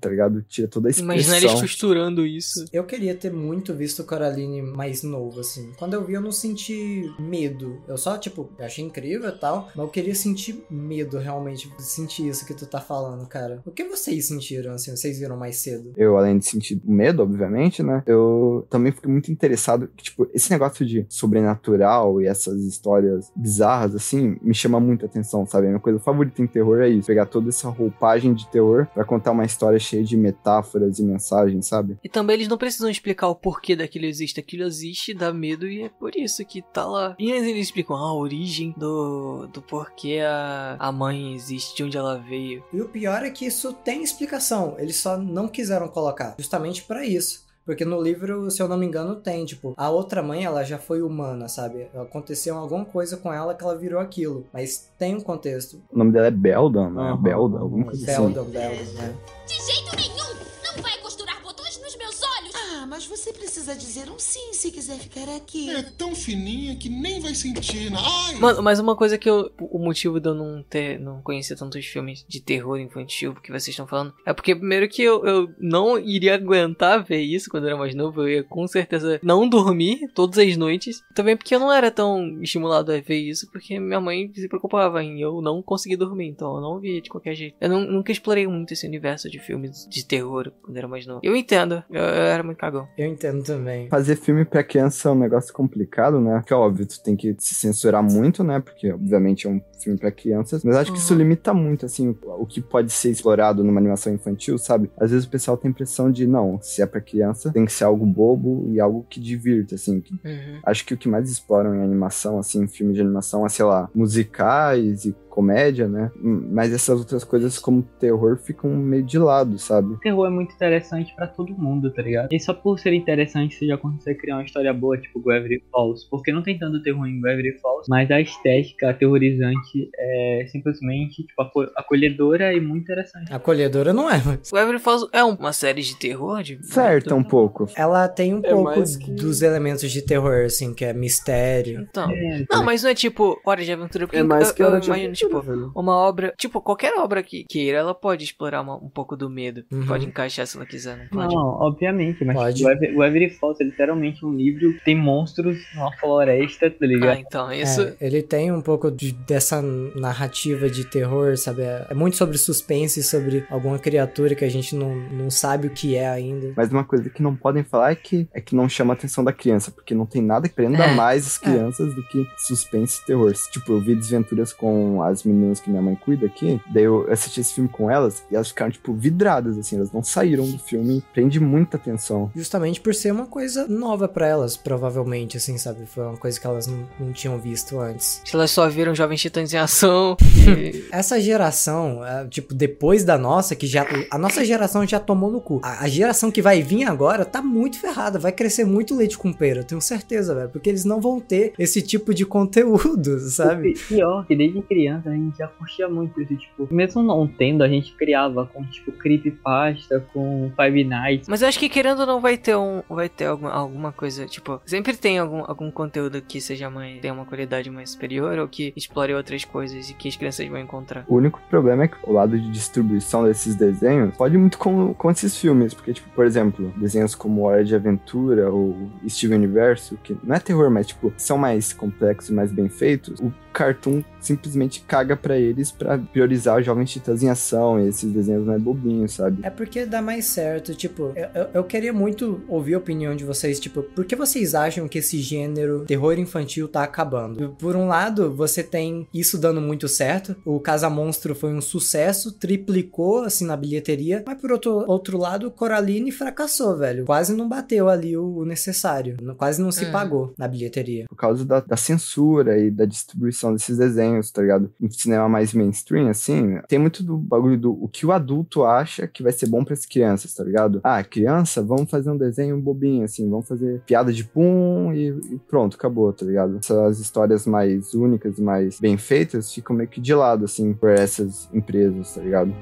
tá ligado? Tira toda a expressão. Imagina eles costurando isso. Eu queria ter muito visto o Coraline mais novo, assim. Quando eu vi, eu não senti medo. Eu só, tipo, eu achei incrível e tal, mas eu queria sentir medo, realmente. Sentir isso que tu tá falando, cara. O que vocês sentiram, assim? Vocês viram mais cedo? Eu, além de sentir medo, obviamente, né? Eu também fiquei muito interessado. Que, tipo, esse negócio de sobrenatural e essas histórias bizarras, assim, me chama muita atenção, sabe? A minha coisa favorita em terror é isso. Pegar toda essa roupagem de terror pra contar uma história cheia de metáforas e mensagens, sabe? E também eles não precisam explicar o porquê daquilo existe. Aquilo existe, dá medo e é por isso que tá lá. E eles eles explicam ah, a origem do, do porquê a, a mãe existe, de onde ela veio. E o pior é que isso tem explicação. Eles só não quiseram colocar. Justamente pra isso. Porque no livro, se eu não me engano, tem, tipo, a outra mãe, ela já foi humana, sabe? Aconteceu alguma coisa com ela que ela virou aquilo. Mas tem um contexto. O nome dela é Beldan, né? Aham. Belda, alguma coisa assim. Beldon, Beldon, né? De jeito nenhum! Não vai costurar botões nos meus olhos! Ah, mas você precisa dizer um sim se quiser ficar aqui. É tão fininha que nem vai sentir. na- Ai! Mano, mas uma coisa que eu. O motivo de eu não ter. não conhecer tantos filmes de terror infantil que vocês estão falando. É porque, primeiro, que eu, eu não iria aguentar ver isso quando eu era mais novo. Eu ia com certeza não dormir todas as noites. Também porque eu não era tão estimulado a ver isso. Porque minha mãe se preocupava em eu não conseguir dormir. Então eu não via de qualquer jeito. Eu não- nunca explorei muito esse universo de filmes de terror quando eu era mais novo. Eu entendo. Eu, eu era muito cagão. Eu entendo também. Fazer filme pra criança é um negócio complicado, né? Porque, óbvio, tu tem que se censurar muito, né? Porque, obviamente, é um filme pra crianças. Mas acho que isso limita muito, assim, o, o que pode ser explorado numa animação infantil, sabe? Às vezes o pessoal tem a impressão de, não, se é pra criança, tem que ser algo bobo e algo que divirta, assim. que- Uhum. Acho que o que mais exploram em animação, assim, em filme de animação, é, sei lá, musicais e comédia, né? Mas essas outras coisas, como terror, ficam meio de lado, sabe? terror é muito interessante pra todo mundo, tá ligado? E só por ser interessante, você já consegue criar uma história boa, tipo Gravity Falls. Porque não tem tanto terror em Gravity Falls, mas a estética aterrorizante é simplesmente, tipo, aco- acolhedora e muito interessante. Acolhedora não é, mas. O Every Falls é uma série de terror? De... Certo, um pouco. Ela tem um É pouco que- dos elementos de terror, assim, que é mistério. Então. É, Não, mas não é tipo Hora de Aventura. Porque É mais eu, que eu hora de imagino, aventura, tipo, velho. uma obra. Tipo, qualquer obra que queira, ela pode explorar uma- um pouco do medo. Uhum. Pode encaixar se ela quiser, não pode? Não, obviamente, mas Pode. o Ever- o Every Falls é literalmente um livro que tem monstros numa floresta, tá Ah, ligado? então, isso. É, ele tem um pouco de- dessa narrativa de terror, sabe? É é muito sobre suspense, sobre alguma criatura que a gente não, não sabe o que é ainda. Mas uma coisa que não podem falar é que, é que não chama a atenção da criança, porque não tem nada que prenda É. mais as crianças do que suspense e terror. Tipo, eu vi Desventuras com as meninas que minha mãe cuida aqui, daí eu assisti esse filme com elas e elas ficaram, tipo, vidradas, assim, elas não saíram do filme, prende muita atenção. Justamente por ser uma coisa nova pra elas, provavelmente, assim, sabe? Foi uma coisa que elas não, não tinham visto antes. Se elas só viram Jovens Titãs em ação. e- Essa geração, é, tipo, depois da nossa, que já. A nossa geração já tomou no cu. A, a geração que vai vir agora tá muito ferrada. Vai crescer muito leite com pera, eu tenho certeza, velho. Porque eles não vão ter esse tipo de conteúdo, sabe? E Pior, que desde criança a gente já curtia muito isso, tipo, mesmo não tendo, a gente criava com, tipo, creepypasta, com Five Nights. Mas eu acho que querendo ou não vai ter um. Vai ter alguma, alguma coisa, tipo, sempre tem algum, algum conteúdo que seja mais. tenha uma qualidade mais superior ou que explore outras coisas e que as crianças vão encontrar. O único problema é que o lado de distribuição desses desenhos pode muito com, com esses filmes, porque, tipo, por exemplo, desenhos como Hora de Aventura ou Steven Universo, que não é terror, mas, tipo, são mais complexos e mais bem feitos, o Cartoon simplesmente caga pra eles pra priorizar os Jovens Titãs em ação e esses desenhos mais bobinhos, sabe? É porque dá mais certo, tipo, eu, eu, eu queria muito ouvir a opinião de vocês, tipo, por que vocês acham que esse gênero terror infantil tá acabando? Por um lado, você tem isso dando muito certo, o Casa Monstro foi um sucesso, triplicou, assim, na bilheteria, mas por outro, outro lado, Coraline fracassou, velho, quase não bateu ali o, o necessário, quase não se Uhum. pagou na bilheteria. por causa da, da censura e da distribuição desses desenhos, tá ligado? No cinema mais mainstream, assim, tem muito do bagulho do o que o adulto acha que vai ser bom pras crianças, tá ligado? Ah, criança, vamos fazer um desenho bobinho, assim, vamos fazer piada de pum e, e pronto, acabou, tá ligado? Essas histórias mais únicas, mais bem feitas, ficam meio que de lado, assim, por essas empresas, tá ligado?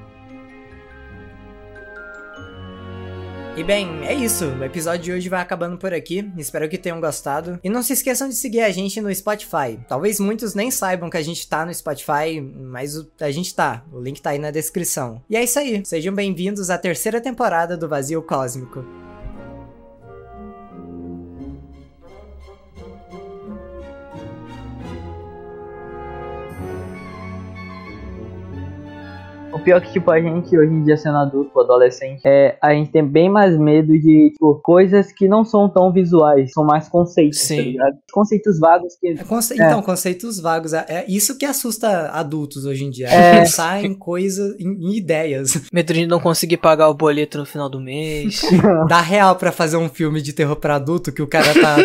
E bem, é isso. O episódio de hoje vai acabando por aqui. Espero que tenham gostado. E não se esqueçam de seguir a gente no Spotify. Talvez muitos nem saibam que a gente tá no Spotify, mas a gente tá. O link tá aí na descrição. E é isso aí. Sejam bem-vindos à terceira temporada do Vazio Cósmico. O pior é que, tipo, a gente hoje em dia sendo adulto, adolescente, é, a gente tem bem mais medo de, tipo, coisas que não são tão visuais, são mais conceitos, Sim. tá? Conceitos vagos que... É conce- É. Então, conceitos vagos. É, é isso que assusta adultos hoje em dia. É. Pensar em coisas, em, em ideias. Medo de não conseguir pagar o boleto no final do mês. Dá real pra fazer um filme de terror pra adulto que o cara tá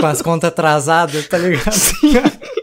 com as contas atrasadas, tá ligado?